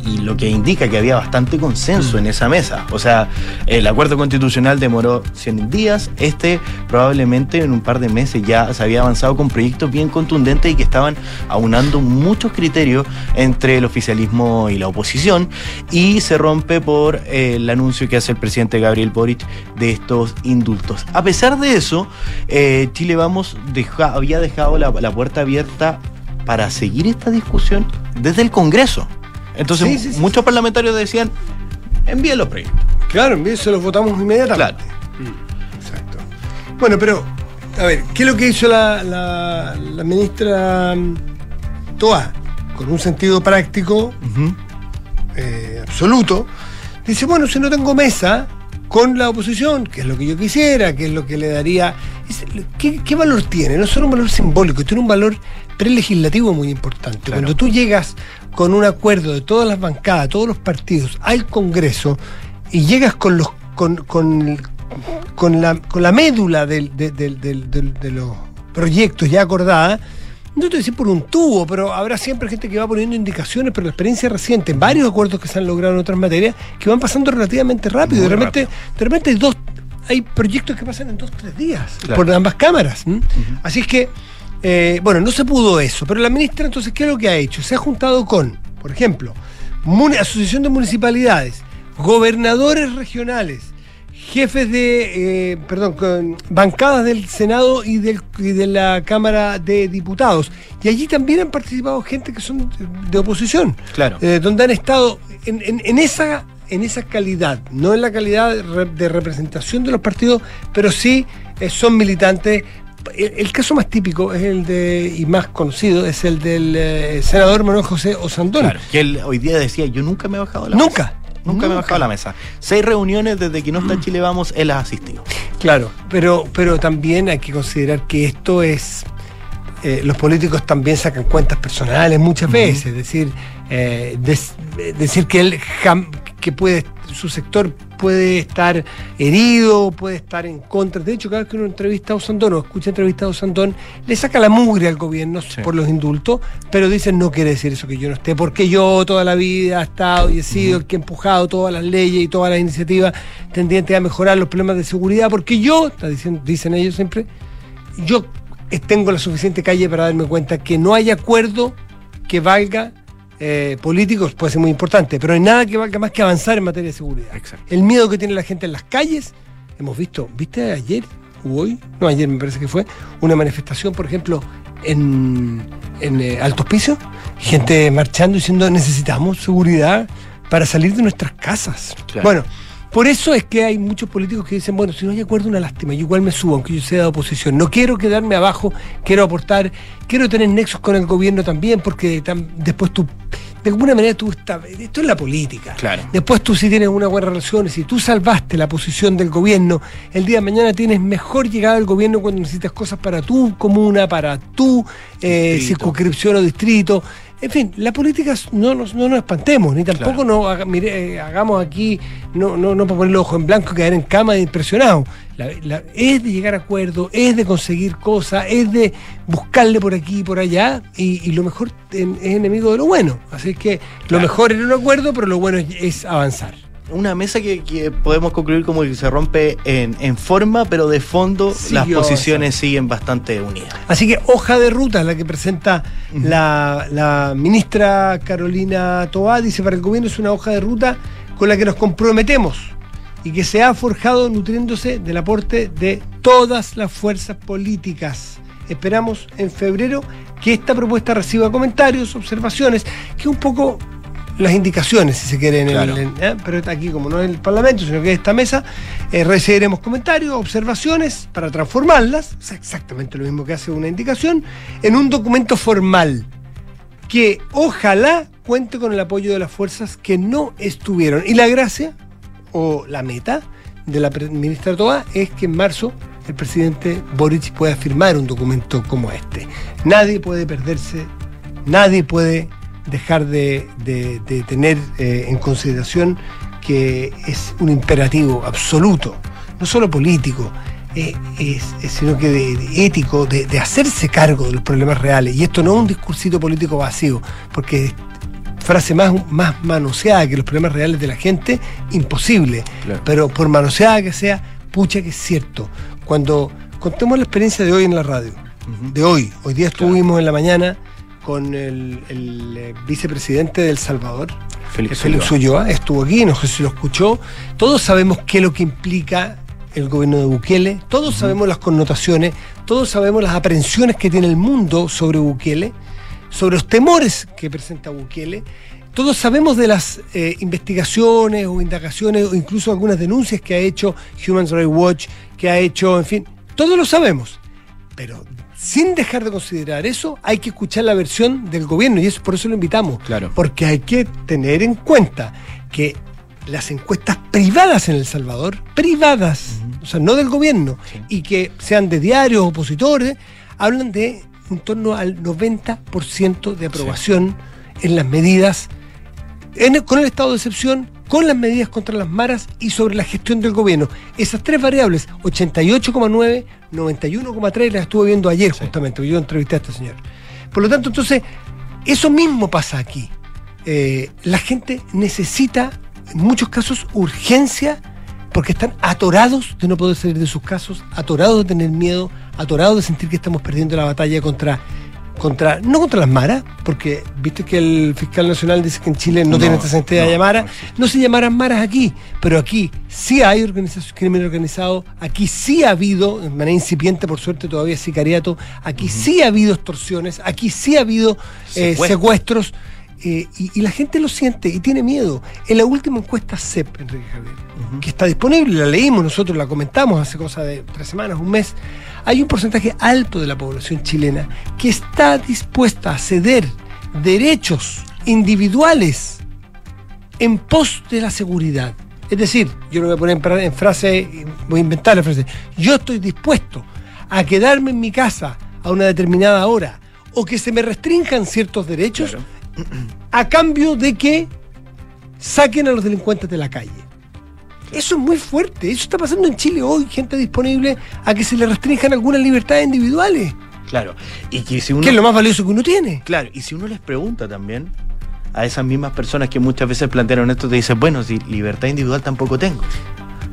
y lo que indica que había bastante consenso en esa mesa. O sea, el acuerdo constitucional demoró 100 días, este probablemente en un par de meses ya se había avanzado con proyectos bien contundentes y que estaban aunando muchos criterios entre el oficialismo y la oposición y se rompe por eh, el anuncio que hace el presidente Gabriel Boric de estos indultos. A pesar de eso, eh, Chile Vamos había dejado la, la puerta abierta para seguir esta discusión desde el Congreso. Entonces, muchos parlamentarios decían, envíen los proyectos. Claro, se los votamos inmediatamente. Claro. Mm, exacto. Bueno, pero, a ver, ¿qué es lo que hizo la, ministra mm, Toa? Con un sentido práctico eh, absoluto. Dice, bueno, si no tengo mesa con la oposición, que es lo que yo quisiera, que es lo que le daría... ¿Qué, valor tiene? No solo un valor simbólico, tiene un valor prelegislativo muy importante. Cuando tú llegas con un acuerdo de todas las bancadas, todos los partidos al Congreso y llegas con los con, con, con la, con la médula de, los proyectos ya acordadas, no te decir por un tubo, pero habrá siempre gente que va poniendo indicaciones, pero la experiencia reciente, en varios acuerdos que se han logrado en otras materias, que van pasando relativamente rápido. Muy de repente, de repente hay dos, hay proyectos que pasan en dos, tres días, por ambas cámaras. Así es que, eh, bueno, no se pudo eso, pero la ministra entonces, ¿qué es lo que ha hecho? Se ha juntado con, por ejemplo, Asociación de Municipalidades, gobernadores regionales, jefes de, eh, perdón, con bancadas del Senado y, del- y de la Cámara de Diputados. Y allí también han participado gente que son de, oposición. Claro. Eh, donde han estado en, en- en esa en esa calidad, no en la calidad de, re- de representación de los partidos, pero sí eh, son militantes. El, el caso más típico es el de, y más conocido, es el del eh, senador Manuel José Osandón. Claro, que él hoy día decía, yo nunca me he bajado de la Nunca. mesa. Nunca, me he bajado de la mesa. Seis reuniones desde que no está Chile Vamos, él ha asistido. Claro, pero, pero también hay que considerar que esto es. eh, los políticos también sacan cuentas personales muchas veces, es decir, eh, des- eh, decir que él jam- que puede, su sector puede estar herido, puede estar en contra. De hecho, cada vez que uno entrevista a Osandón o escucha entrevista a Osandón, le saca la mugre al gobierno por los indultos, pero dicen no quiere decir eso que yo no esté, porque yo toda la vida he estado y he sido el que ha empujado todas las leyes y todas las iniciativas tendientes a mejorar los problemas de seguridad, porque yo, está diciendo, dicen ellos siempre, yo tengo la suficiente calle para darme cuenta que no hay acuerdo que valga eh, políticos, puede ser muy importante, pero no hay nada que valga más que avanzar en materia de seguridad. Exacto. El miedo que tiene la gente en las calles, hemos visto, ¿viste ayer o hoy? No, ayer me parece que fue, una manifestación, por ejemplo, en, en eh, Alto Hospicio, gente marchando diciendo necesitamos seguridad para salir de nuestras casas. Claro. Bueno, por eso es que hay muchos políticos que dicen, bueno, si no hay acuerdo, una lástima, yo igual me subo, aunque yo sea de oposición. No quiero quedarme abajo, quiero aportar, quiero tener nexos con el gobierno también, porque tam- después tú, de alguna manera tú estás, esto es la política. Claro. Después tú sí tienes una buena relación, si tú salvaste la posición del gobierno, el día de mañana tienes mejor llegada al gobierno cuando necesitas cosas para tu comuna, para tu eh, circunscripción o distrito. En fin, la política es- no nos, no nos espantemos, ni tampoco Claro. no haga- mire, eh, hagamos aquí, no, no, no para poner el ojo en blanco y caer en cama impresionado. La- la- es de llegar a acuerdos, es de conseguir cosas, es de buscarle por aquí y por allá, y, y lo mejor en- es enemigo de lo bueno. Así que lo mejor era un acuerdo, pero lo bueno es, es avanzar. Una mesa que, que podemos concluir como que se rompe en, en forma, pero de fondo las posiciones siguen bastante unidas. Así que hoja de ruta, la que presenta la, la ministra Carolina Toá, dice, para el gobierno es una hoja de ruta con la que nos comprometemos y que se ha forjado nutriéndose del aporte de todas las fuerzas políticas. Esperamos en febrero que esta propuesta reciba comentarios, observaciones, que un poco las indicaciones, si se quiere, en el- en- ¿eh? pero aquí como no es el Parlamento, sino que es esta mesa, eh, recibiremos comentarios, observaciones para transformarlas, sea, exactamente lo mismo que hace una indicación, en un documento formal que ojalá cuente con el apoyo de las fuerzas que no estuvieron. Y la gracia o la meta de la ministra Toa es que en marzo el presidente Boric pueda firmar un documento como este. Nadie puede perderse, nadie puede dejar de, de- de tener eh, en consideración que es un imperativo absoluto, no solo político, eh, es- sino que de, de ético, de, hacerse cargo de los problemas reales. Y esto no es un discursito político vacío, porque frase más, más manoseada que los problemas reales de la gente, imposible. Claro. Pero por manoseada que sea, pucha que es cierto. Cuando contemos la experiencia de hoy en la radio, de hoy, hoy día estuvimos en la mañana con el, el, eh, vicepresidente del Salvador, Félix Félix Ulloa, estuvo aquí, no sé si lo escuchó. Todos sabemos qué es lo que implica el gobierno de Bukele, todos sabemos las connotaciones, todos sabemos las aprensiones que tiene el mundo sobre Bukele, sobre los temores que presenta Bukele. Todos sabemos de las eh, investigaciones o indagaciones o incluso algunas denuncias que ha hecho Human Rights Watch, que ha hecho, en fin, todos lo sabemos. Pero sin dejar de considerar eso, hay que escuchar la versión del gobierno y eso por eso lo invitamos. Claro. Porque hay que tener en cuenta que las encuestas privadas en El Salvador, privadas, o sea, no del gobierno, y que sean de diarios opositores, hablan de en torno al 90% de aprobación en las medidas en el- con el estado de excepción con las medidas contra las maras y sobre la gestión del gobierno. Esas tres variables, 88,9, 91,3, las estuve viendo ayer justamente, yo entrevisté a este señor. Por lo tanto, entonces, eso mismo pasa aquí. Eh, la gente necesita, en muchos casos, urgencia porque están atorados de no poder salir de sus casos, atorados de tener miedo, atorados de sentir que estamos perdiendo la batalla contra contra, no contra las maras, porque viste que el fiscal nacional dice que en Chile no, tiene esta sentencia de maras, no, se llamarán maras aquí, pero aquí sí hay organización, crimen organizado, aquí sí ha habido, de manera incipiente por suerte todavía sicariato, aquí sí ha habido extorsiones, aquí sí ha habido eh, secuestros eh, y, la gente lo siente y tiene miedo. En la última encuesta CEP, Enrique Javier, que está disponible, la leímos nosotros, la comentamos hace cosa de tres semanas, un mes, hay un porcentaje alto de la población chilena que está dispuesta a ceder derechos individuales en pos de la seguridad. Es decir, yo no voy a poner en frase, voy a inventar la frase, yo estoy dispuesto a quedarme en mi casa a una determinada hora o que se me restrinjan ciertos derechos a cambio de que saquen a los delincuentes de la calle. Eso es muy fuerte. Eso está pasando en Chile hoy. Gente disponible a que se le restrinjan algunas libertades individuales. Claro. Y que si uno. Que es lo más valioso que uno tiene. Claro. Y si uno les pregunta también a esas mismas personas que muchas veces plantearon esto, te dicen, bueno, si libertad individual tampoco tengo.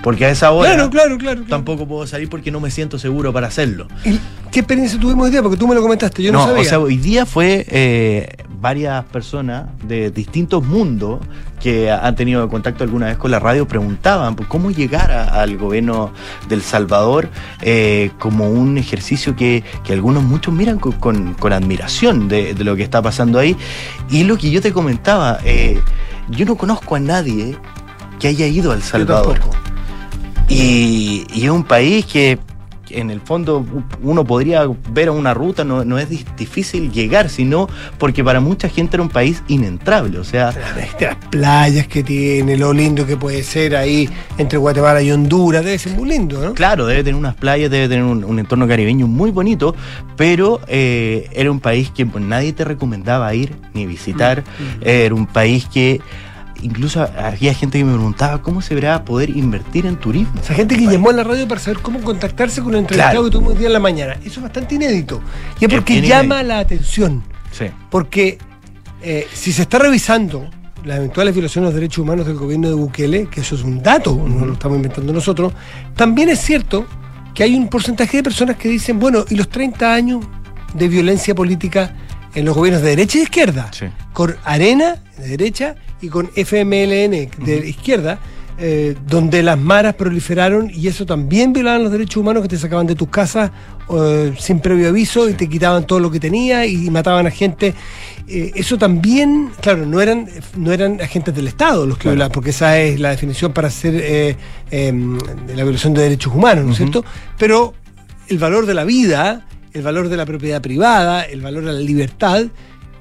Porque a esa hora claro, claro, claro, tampoco puedo salir porque no me siento seguro para hacerlo. ¿Y qué experiencia tuvimos hoy día? Porque tú me lo comentaste, yo no, sabía. O sea, hoy día fue eh, varias personas de distintos mundos que han tenido contacto alguna vez con la radio preguntaban cómo llegar al gobierno del Salvador eh, como un ejercicio que, algunos muchos miran con, admiración de, lo que está pasando ahí. Y lo que yo te comentaba, eh, yo no conozco a nadie que haya ido al Salvador. Y, es un país que en el fondo uno podría ver una ruta, no, es difícil llegar, sino porque para mucha gente era un país inentrable. O sea, las playas que tiene, lo lindo que puede ser ahí entre Guatemala y Honduras, debe ser muy lindo, ¿no? Claro, debe tener unas playas, debe tener un, entorno caribeño muy bonito, pero eh, era un país que nadie te recomendaba ir ni visitar. Mm, mm. Era un país que incluso había gente que me preguntaba cómo se verá poder invertir en turismo. O sea, gente que llamó a la radio para saber cómo contactarse con el entrevistado que tuvimos día en la mañana. Eso es bastante inédito. Y es porque llama la atención. Sí. Porque eh, si se está revisando las eventuales violaciones de los derechos humanos del gobierno de Bukele, que eso es un dato, no lo estamos inventando nosotros, también es cierto que hay un porcentaje de personas que dicen, bueno, ¿y los 30 años de violencia política en los gobiernos de derecha y de izquierda? Sí. Con Arena, de derecha, y con FMLN de izquierda, eh, donde las maras proliferaron y eso también violaban los derechos humanos que te sacaban de tus casas eh, sin previo aviso y te quitaban todo lo que tenías y mataban a gente. Eh, eso también, claro, no eran, no eran agentes del Estado los que violaban, porque esa es la definición para hacer em, la violación de derechos humanos, ¿no es cierto? Pero el valor de la vida, el valor de la propiedad privada, el valor de la libertad,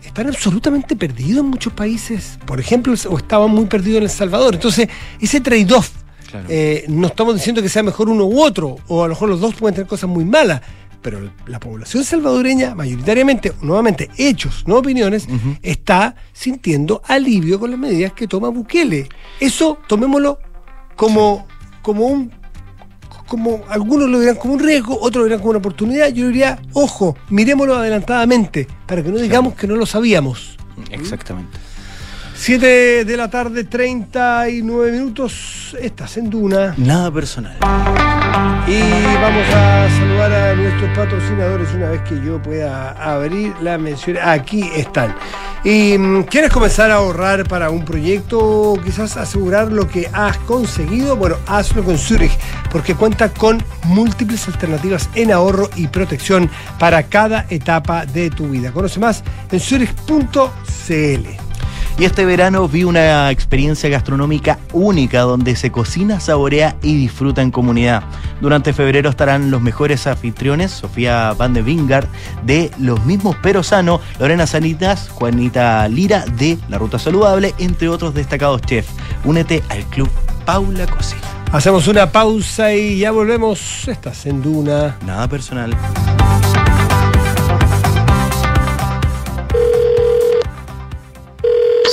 están absolutamente perdidos en muchos países, por ejemplo, o estaban muy perdidos en El Salvador. Entonces, ese trade-off, eh, no estamos diciendo que sea mejor uno u otro, o a lo mejor los dos pueden tener cosas muy malas, pero la población salvadoreña, mayoritariamente, nuevamente, hechos, no opiniones, está sintiendo alivio con las medidas que toma Bukele. Eso tomémoslo como, como un como algunos lo dirán como un riesgo, otros lo dirán como una oportunidad. Yo diría, ojo, miremoslo adelantadamente, para que no digamos que no lo sabíamos. Exactamente. 7 de la tarde, 39 minutos. Estás en Duna. Nada personal. Y vamos a saludar a nuestros patrocinadores una vez que yo pueda abrir la mención. Aquí están. ¿Y mm, quieres comenzar a ahorrar para un proyecto quizás asegurar lo que has conseguido? Bueno, hazlo con Zurich, porque cuenta con múltiples alternativas en ahorro y protección para cada etapa de tu vida. Conoce más en zurich.cl. Y este verano vi una experiencia gastronómica única donde se cocina, saborea y disfruta en comunidad. Durante febrero estarán los mejores anfitriones, Sofía Van de Vingard de Los Mismos Pero Sano, Lorena Sanitas, Juanita Lira de La Ruta Saludable, entre otros destacados chefs. Únete al club Paula Cocina. Hacemos una pausa y ya volvemos. Estás en Duna. Nada personal.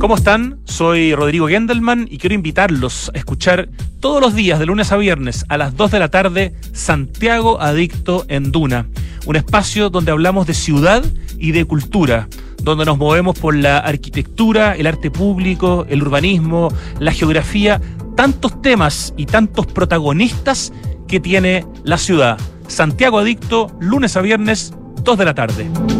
¿Cómo están? Soy Rodrigo Gendelman y quiero invitarlos a escuchar todos los días, de lunes a viernes, a las 2 de la tarde, Santiago Adicto en Duna. Un espacio donde hablamos de ciudad y de cultura, donde nos movemos por la arquitectura, el arte público, el urbanismo, la geografía, tantos temas y tantos protagonistas que tiene la ciudad. Santiago Adicto, lunes a viernes, 2 de la tarde.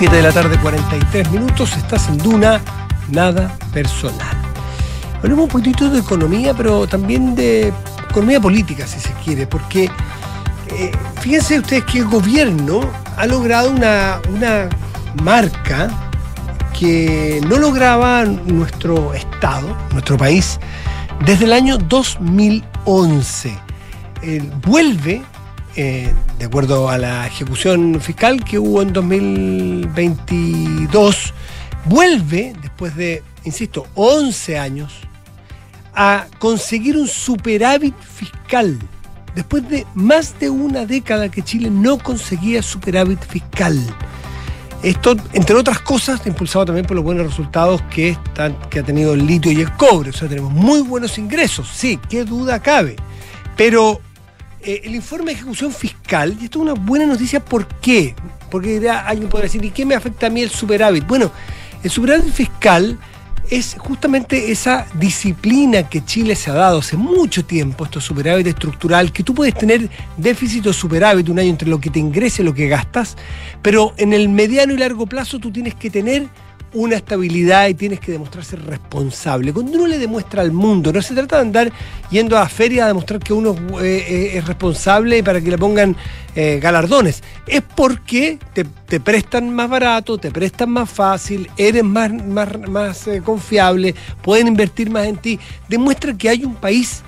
7 de la tarde, 43 minutos. Estás en Duna, nada personal. Hablemos un poquitito de economía, pero también de economía política, si se quiere, porque eh, fíjense ustedes que el gobierno ha logrado una, una marca que no lograba nuestro Estado, nuestro país, desde el año 2011. Eh, vuelve eh, de acuerdo a la ejecución fiscal que hubo en 2022, vuelve, después de, insisto, 11 años, a conseguir un superávit fiscal. Después de más de una década que Chile no conseguía superávit fiscal. Esto, entre otras cosas, impulsado también por los buenos resultados que, que ha tenido el litio y el cobre. O sea, tenemos muy buenos ingresos, sí, qué duda cabe. Pero eh, el informe de ejecución fiscal, y esto es una buena noticia, ¿por qué? Porque alguien podrá decir, ¿y qué me afecta a mí el superávit? Bueno, el superávit fiscal es justamente esa disciplina que Chile se ha dado hace mucho tiempo, esto superávit estructural, que tú puedes tener déficit o superávit un año entre lo que te ingresa y lo que gastas, pero en el mediano y largo plazo tú tienes que tener una estabilidad y tienes que demostrar ser responsable. Cuando uno le demuestra al mundo, no se trata de andar yendo a ferias a demostrar que uno eh, eh, es responsable para que le pongan eh, galardones. Es porque te, prestan más barato, te prestan más fácil, eres más, más, más confiable, pueden invertir más en ti. Demuestra que hay un país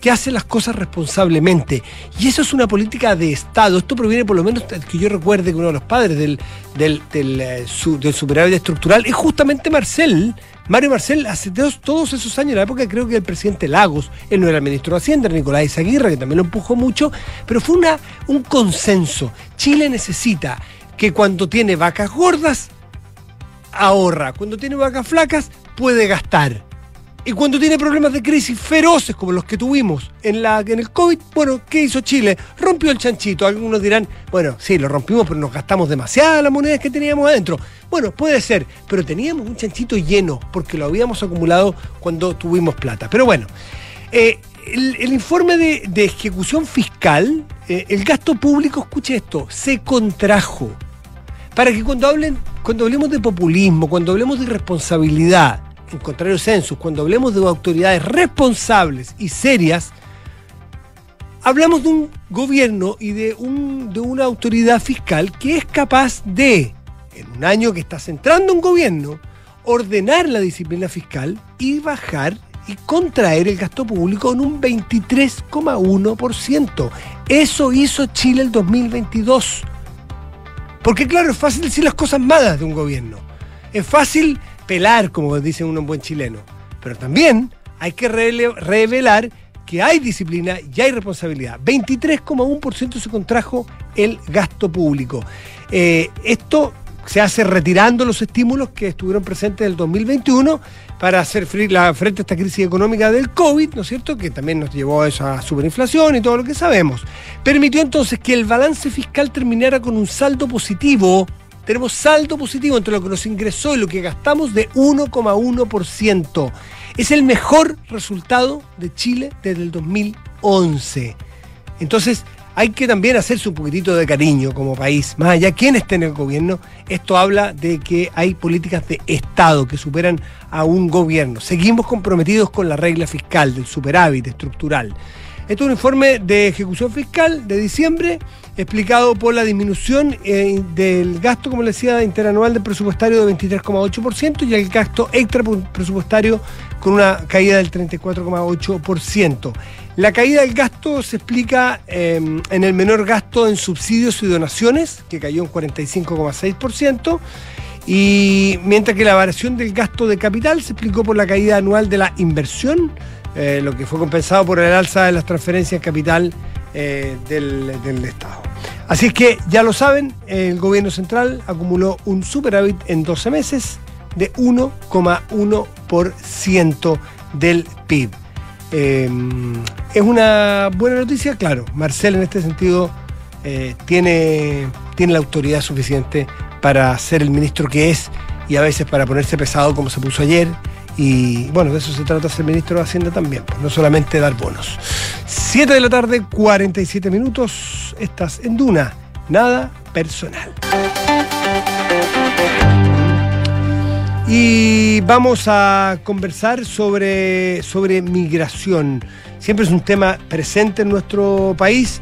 que hace las cosas responsablemente. Y eso es una política de Estado. Esto proviene, por lo menos, que yo recuerde que uno de los padres del, del, eh, superávit estructural es justamente Marcel. Mario Marcel, hace todos, esos años, en la época creo que el presidente Lagos, él no era el ministro de Hacienda, Nicolás Izaguirre, que también lo empujó mucho, pero fue una, un consenso. Chile necesita que cuando tiene vacas gordas, ahorra. Cuando tiene vacas flacas, puede gastar. Y cuando tiene problemas de crisis feroces como los que tuvimos en, la, en el COVID, bueno, ¿qué hizo Chile? Rompió el chanchito. Algunos dirán, bueno, sí, lo rompimos, pero nos gastamos demasiadas las monedas que teníamos adentro. Bueno, puede ser, pero teníamos un chanchito lleno porque lo habíamos acumulado cuando tuvimos plata. Pero bueno, eh, el, informe de, de ejecución fiscal, eh, el gasto público, escuche esto, se contrajo. Para que cuando hablen cuando hablemos de populismo, cuando hablemos de irresponsabilidad, en contrario census, cuando hablemos de autoridades responsables y serias, hablamos de un gobierno y de, un, de una autoridad fiscal que es capaz de, en un año que está centrando un gobierno, ordenar la disciplina fiscal y bajar y contraer el gasto público en un 23,1%. Eso hizo Chile el 2022. Porque claro, es fácil decir las cosas malas de un gobierno. Es fácil pelar, como dice un buen chileno. Pero también hay que revelar que hay disciplina y hay responsabilidad. 23,1% se contrajo el gasto público. Eh, esto se hace retirando los estímulos que estuvieron presentes en el 2021 para hacer frente a esta crisis económica del COVID, ¿no es cierto? Que también nos llevó a esa superinflación y todo lo que sabemos. Permitió entonces que el balance fiscal terminara con un saldo positivo. Tenemos saldo positivo entre lo que nos ingresó y lo que gastamos de 1,1%. Es el mejor resultado de Chile desde el 2011. Entonces, hay que también hacerse un poquitito de cariño como país, más allá quién esté en el gobierno. Esto habla de que hay políticas de Estado que superan a un gobierno. Seguimos comprometidos con la regla fiscal del superávit estructural. Esto es un informe de ejecución fiscal de diciembre explicado por la disminución eh, del gasto, como le decía, interanual del presupuestario de 23,8% y el gasto extra presupuestario con una caída del 34,8%. La caída del gasto se explica em, en el menor gasto en subsidios y donaciones, que cayó en 45,6%, y mientras que la variación del gasto de capital se explicó por la caída anual de la inversión, eh, lo que fue compensado por el alza de las transferencias capital eh, del, Estado. Así es que ya lo saben, el gobierno central acumuló un superávit en 12 meses de 1,1% del PIB. Em, es una buena noticia, claro. Marcel en este sentido eh, tiene, tiene la autoridad suficiente para ser el ministro que es y a veces para ponerse pesado como se puso ayer. Y bueno, de eso se trata ser ministro de Hacienda también, no solamente dar bonos. 7 de la tarde, 47 minutos. Estás en Duna. Nada personal. Y vamos a conversar sobre, sobre migración. Siempre es un tema presente en nuestro país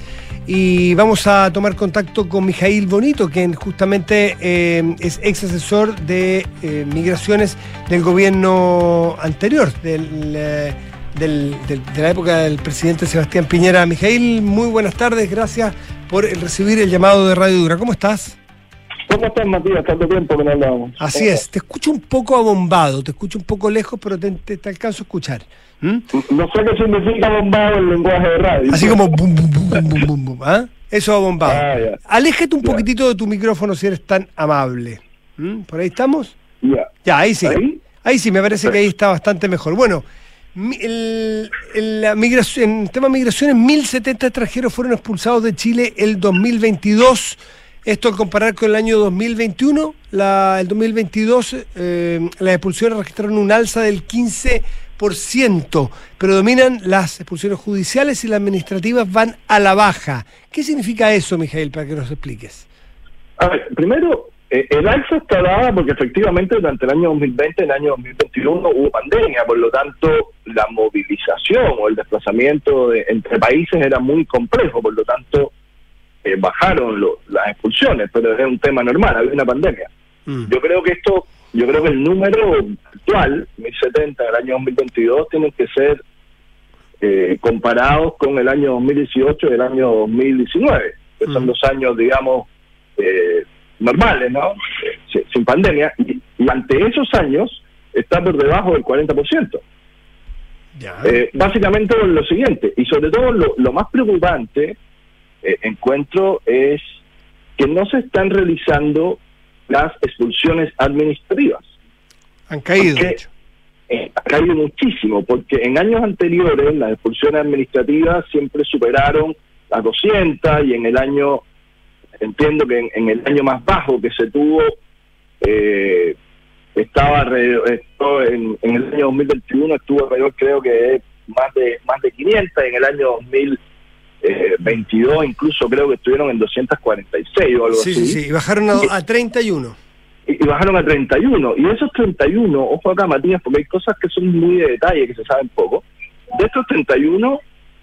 y vamos a tomar contacto con Mijail Bonito, quien justamente eh, es ex asesor de eh, migraciones del gobierno anterior, eh, del, de la época del presidente Sebastián Piñera. Mijail, muy buenas tardes, gracias por recibir el llamado de Radio Dura. ¿Cómo estás? ¿Cómo estás, Matías? Tanto tiempo que no hablábamos. Así es, te escucho un poco abombado, te escucho un poco lejos, pero te, te, alcanzo a escuchar. ¿Mm? No sé qué significa abombado el lenguaje de radio. Así como bum, bum, bum, bum, bum, bum, ¿ah? Eso abombado. Ah, Aléjate un poquitito de tu micrófono si eres tan amable. ¿Mm? ¿Por ahí estamos? Ya. Ya, ahí sí. ¿Ahí? sí, me parece que ahí está bastante mejor. Bueno, el, el, la migración, en tema de migraciones, 1.070 extranjeros fueron expulsados de Chile el 2022 esto al comparar con el año 2021, la, el 2022 eh, las expulsiones registraron un alza del 15%, predominan las expulsiones judiciales y las administrativas van a la baja. ¿Qué significa eso, Miguel, para que nos expliques? A ver, primero, eh, el alza está dada porque efectivamente durante el año 2020 y el año 2021 hubo pandemia, por lo tanto la movilización o el desplazamiento entre países era muy complejo, por lo tanto eh, bajaron las expulsiones, pero es un tema normal, había una pandemia. Mm. Yo creo que esto, yo creo que el número actual, 1070 del año 2022, tiene que ser eh, comparados con el año 2018 y el año 2019, que son los mm. años, digamos, eh, normales, ¿no? sin pandemia, y, ante esos años está por debajo del 40%. básicamente lo siguiente, y sobre todo lo, lo más preocupante eh, encuentro es que no se están realizando las expulsiones administrativas. Han caído. Eh, ha caído muchísimo, porque en años anteriores las expulsiones administrativas siempre superaron las 200 y en el año, entiendo que en, el año más bajo que se tuvo, eh, estaba en, en, el año 2021 estuvo alrededor creo que más de más de 500 en el año 2000 22, incluso creo que estuvieron en 246 o algo así. Sí, sí, y bajaron a, 31. y, y bajaron a 31. Y esos 31, ojo acá Matías, porque hay cosas que son muy de detalle, que se saben poco, de estos 31,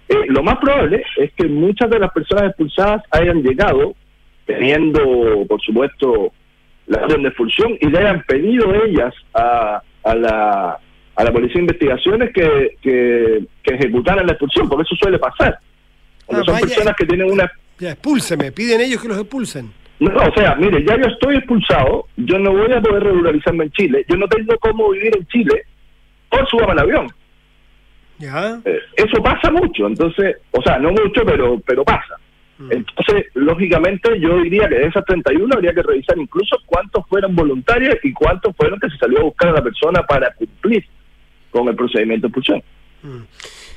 eh, lo más probable es que muchas de las personas expulsadas hayan llegado teniendo, por supuesto, la orden de expulsión y le hayan pedido ellas a, a la a la policía de investigaciones que, que, que ejecutaran la expulsión, porque eso suele pasar. Cuando Ah, son vaya, personas que tienen una Ya, expúlseme, piden ellos que los expulsen. no, o sea, mire, ya yo estoy expulsado, yo no voy a poder regularizarme en Chile, yo no tengo cómo vivir en Chile, o subame al avión. Ya. Eh, eso pasa mucho, entonces, o sea, no mucho, pero pero pasa. Entonces, lógicamente, yo diría que de esas 31 habría que revisar incluso cuántos fueron voluntarios y cuántos fueron que se salió a buscar a la persona para cumplir con el procedimiento de expulsión.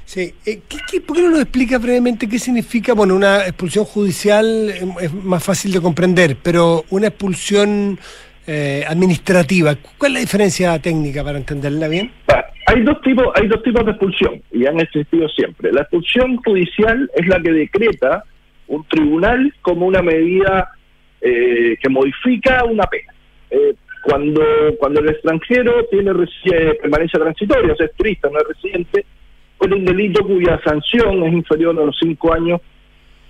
Sí, eh, ¿qué- qué- por qué no nos explica brevemente qué significa? Bueno, una expulsión judicial eh, es más fácil de comprender, pero una expulsión eh, administrativa, ¿cuál es la diferencia técnica para entenderla bien? Hay dos tipos, hay dos tipos de expulsión y han existido siempre. La expulsión judicial es la que decreta un tribunal como una medida eh, que modifica una pena. Eh, cuando cuando el extranjero tiene eh, permanencia transitoria, o sea, es turista, no es residente, por un delito cuya sanción es inferior a los cinco años,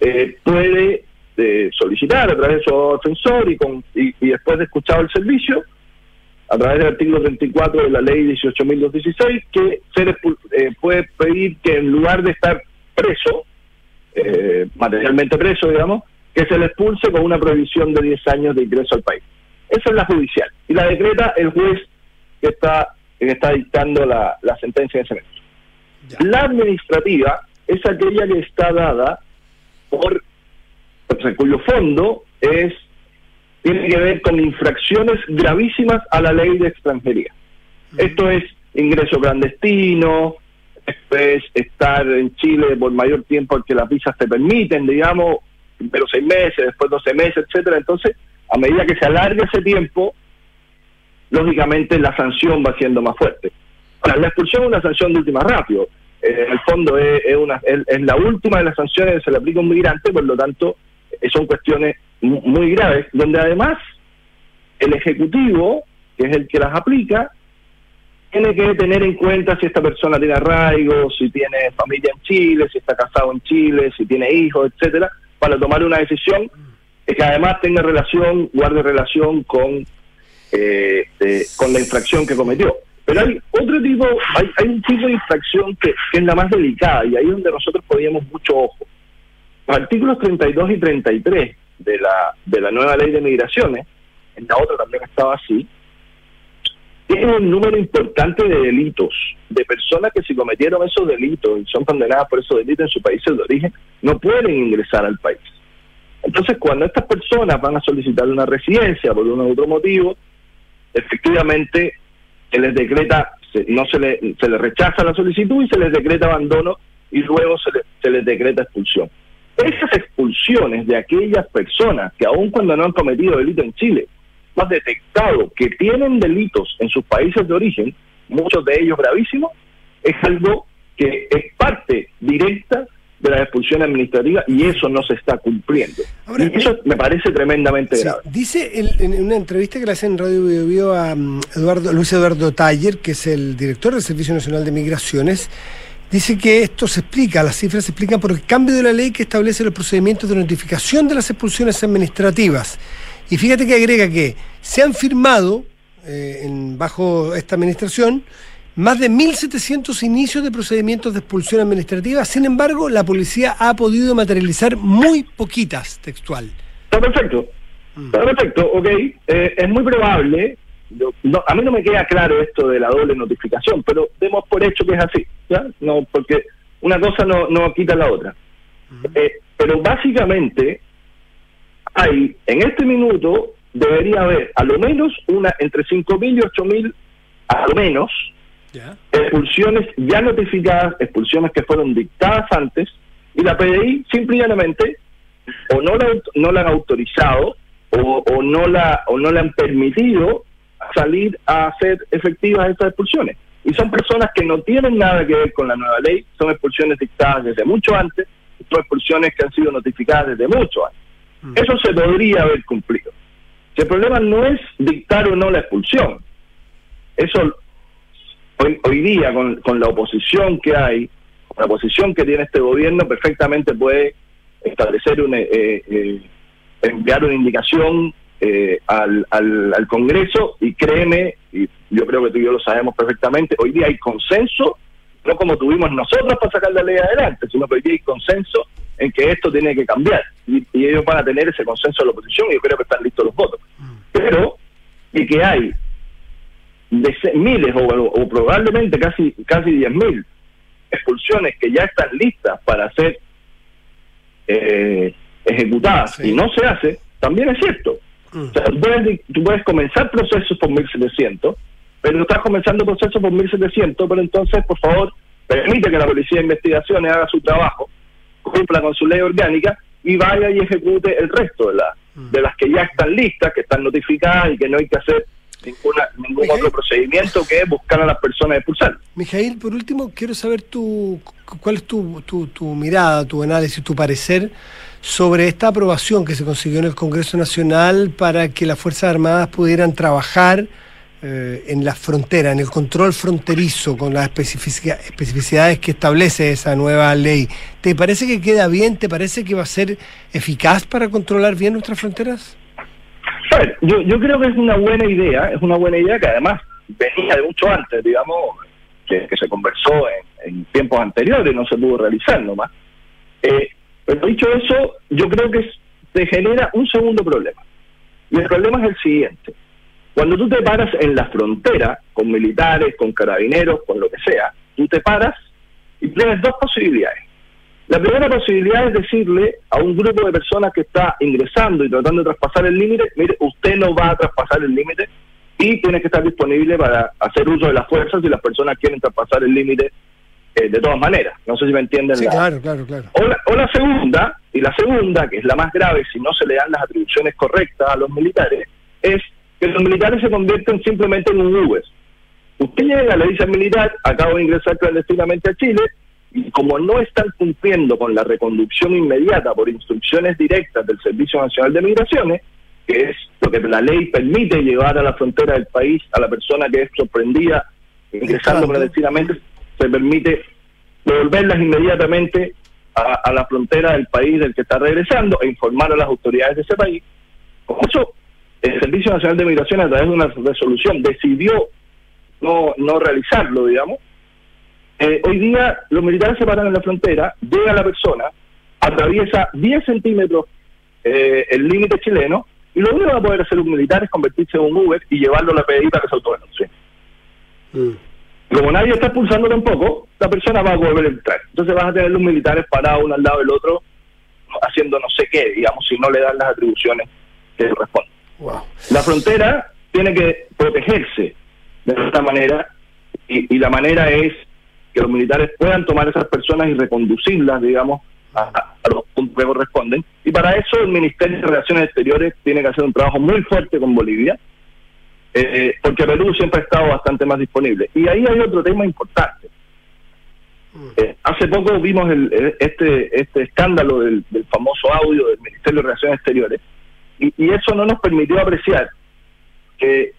eh, puede eh, solicitar a través de su defensor y, con, y, después de escuchado el servicio, a través del artículo 34 de la ley 18.216, que se eh, puede pedir que en lugar de estar preso, eh, materialmente preso, digamos, que se le expulse con una prohibición de 10 años de ingreso al país. Esa es la judicial. Y la decreta el juez que está, que está dictando la, la sentencia en ese momento. La administrativa es aquella que está dada por, o sea, cuyo fondo es tiene que ver con infracciones gravísimas a la ley de extranjería. Esto es ingreso clandestino, es estar en Chile por mayor tiempo al que las visas te permiten, digamos, pero seis meses, después 12 meses, etcétera. Entonces, a medida que se alarga ese tiempo, lógicamente la sanción va siendo más fuerte. Ahora, la expulsión es una sanción de última rápido. Eh, en el fondo es, una, es, la última de las sanciones que se le aplica a un migrante, por lo tanto, eh, son cuestiones mu- muy graves, donde además el Ejecutivo, que es el que las aplica, tiene que tener en cuenta si esta persona tiene arraigo, si tiene familia en Chile, si está casado en Chile, si tiene hijos, etcétera, para tomar una decisión eh, que además tenga relación, guarde relación con, eh, de- con la infracción que cometió. Pero hay otro tipo, hay, un tipo de infracción que, es la más delicada y ahí es donde nosotros poníamos mucho ojo. Los artículos 32 y 33 de la, de la nueva ley de migraciones, en la otra también estaba así, tienen un número importante de delitos, de personas que si cometieron esos delitos y son condenadas por esos delitos en sus países de origen, no pueden ingresar al país. Entonces, cuando estas personas van a solicitar una residencia por uno u otro motivo, efectivamente se les decreta, no se, le, se les rechaza la solicitud y se les decreta abandono y luego se, le- se les decreta expulsión. Esas expulsiones de aquellas personas que aun cuando no han cometido delito en Chile, han detectado que tienen delitos en sus países de origen, muchos de ellos gravísimos, es algo que es parte directa de la expulsión administrativa y eso no se está cumpliendo. y eso me parece tremendamente Sí, grave. Dice el- en una entrevista que le hace en Radio Bio, Bio a mm, Eduardo, Luis Eduardo Taller, que es el director del Servicio Nacional de Migraciones, dice que esto se explica, las cifras se explican por el cambio de la ley que establece los procedimientos de notificación de las expulsiones administrativas. Y fíjate que agrega que se han firmado, eh, en- bajo esta administración, más de 1.700 inicios de procedimientos de expulsión administrativa. Sin embargo, la policía ha podido materializar muy poquitas, textual. Está perfecto. Está perfecto, ok. Eh, es muy probable. yo- no, a mí no me queda claro esto de la doble notificación, pero demos por hecho que es así. ¿ya? No, porque una cosa no, no quita la otra. Eh, pero básicamente hay, en este minuto, debería haber a lo menos una entre 5.000 y 8.000, a lo menos, expulsiones ya notificadas, expulsiones que fueron dictadas antes, y la PDI simple y llanamente o no la, no la han autorizado o, o no la o no le han permitido salir a hacer efectivas estas expulsiones. Y son personas que no tienen nada que ver con la nueva ley, son expulsiones dictadas desde mucho antes, son expulsiones que han sido notificadas desde mucho antes. Eso se podría haber cumplido. Si el problema no es dictar o no la expulsión, eso hoy, hoy día con, con la oposición que hay, con la oposición que tiene este gobierno, perfectamente puede establecer una, eh, eh, enviar una indicación eh, al, al, al Congreso y créeme, y yo creo que tú y yo lo sabemos perfectamente, hoy día hay consenso, no como tuvimos nosotros para sacar la ley adelante, sino que hoy día hay consenso en que esto tiene que cambiar y, y ellos van a tener ese consenso de la oposición y yo creo que están listos los votos. Pero, y que hay de miles o, o, probablemente casi casi diez mil expulsiones que ya están listas para ser eh, ejecutadas. Y no se hace, también es cierto. O sea, tú puedes, tú puedes comenzar procesos por 1700, pero estás comenzando procesos por 1700, pero entonces, por favor, permite que la Policía de Investigaciones haga su trabajo, cumpla con su ley orgánica y vaya y ejecute el resto de, la, de las que ya están listas, que están notificadas y que no hay que hacer ninguna, ningún Mijail. otro procedimiento que buscar a las personas expulsar. Mijail, por último, quiero saber tu, cuál es tu, tu, tu mirada, tu análisis, tu parecer sobre esta aprobación que se consiguió en el Congreso Nacional para que las Fuerzas Armadas pudieran trabajar eh, en la frontera, en el control fronterizo, con las especifici- especificidades que establece esa nueva ley. ¿Te parece que queda bien? ¿Te parece que va a ser eficaz para controlar bien nuestras fronteras? Ver, yo, yo creo que es una buena idea, es una buena idea que además venía de mucho antes, digamos, que, se conversó en, tiempos anteriores, no se pudo realizar nomás. Eh, pero dicho eso, yo creo que se genera un segundo problema. Y el problema es el siguiente. Cuando tú te paras en la frontera, con militares, con carabineros, con lo que sea, tú te paras y tienes dos posibilidades. La primera posibilidad es decirle a un grupo de personas que está ingresando y tratando de traspasar el límite, mire, usted no va a traspasar el límite y tiene que estar disponible para hacer uso de las fuerzas si las personas quieren traspasar el límite eh, de todas maneras. No sé si me entienden. Sí, la- claro, claro, claro. o la, o la segunda, y la segunda, que es la más grave si no se le dan las atribuciones correctas a los militares, es que los militares se convierten simplemente en un Uber. Usted llega, le dice al militar, acabo de ingresar clandestinamente a Chile, y como no están cumpliendo con la reconducción inmediata por instrucciones directas del Servicio Nacional de Migraciones, que es lo que la ley permite llevar a la frontera del país a la persona que es sorprendida ingresando clandestinamente, se permite devolverlas inmediatamente a, a la frontera del país del que está regresando e informar a las autoridades de ese país. Con eso, el Servicio Nacional de Migración, a través de una resolución, decidió no, no realizarlo, digamos. Eh, hoy día los militares se paran en la frontera, llega la persona, atraviesa 10 centímetros eh, el límite chileno y lo único que va a poder hacer un militar es convertirse en un Uber y llevarlo a la PDI para que se autodenuncie. Y Como nadie está expulsando tampoco, la persona va a volver a entrar. Entonces vas a tener los militares parados uno al lado del otro haciendo no sé qué, digamos, si no le dan las atribuciones que le responden. La frontera tiene que protegerse de esta manera y, y la manera es que los militares puedan tomar esas personas y reconducirlas, digamos, a, a los puntos que corresponden. Y para eso el Ministerio de Relaciones Exteriores tiene que hacer un trabajo muy fuerte con Bolivia, eh, porque Perú siempre ha estado bastante más disponible. Y ahí hay otro tema importante. Eh, hace poco vimos el, eh, este este escándalo del, del famoso audio del Ministerio de Relaciones Exteriores y, y eso no nos permitió apreciar que,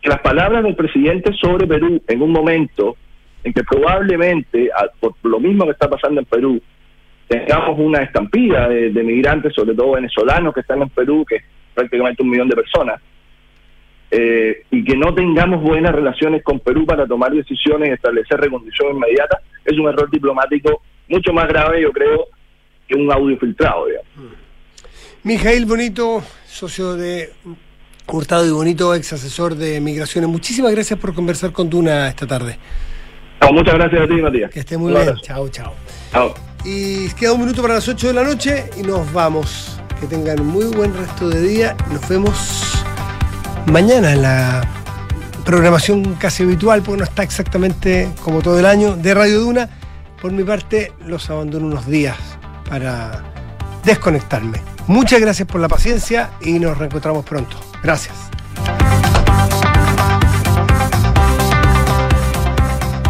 que las palabras del presidente sobre Perú en un momento en que probablemente, por lo mismo que está pasando en Perú, tengamos una estampida de, migrantes, sobre todo venezolanos que están en Perú, que es prácticamente un millón de personas, eh, y que no tengamos buenas relaciones con Perú para tomar decisiones y establecer reconducción inmediata, es un error diplomático mucho más grave, yo creo, que un audio filtrado. digamos. Mijail Bonito, socio de Hurtado y Bonito, ex asesor de migraciones. Muchísimas gracias por conversar con Duna esta tarde. No, muchas gracias a ti, Matías. Que esté muy bien. Chao, chao. Chao. Y queda un minuto para las 8 de la noche y nos vamos. Que tengan un muy buen resto de día. Nos vemos mañana en la programación casi habitual, porque no está exactamente como todo el año, de Radio Duna. Por mi parte, los abandono unos días para desconectarme. Muchas gracias por la paciencia y nos reencontramos pronto. Gracias.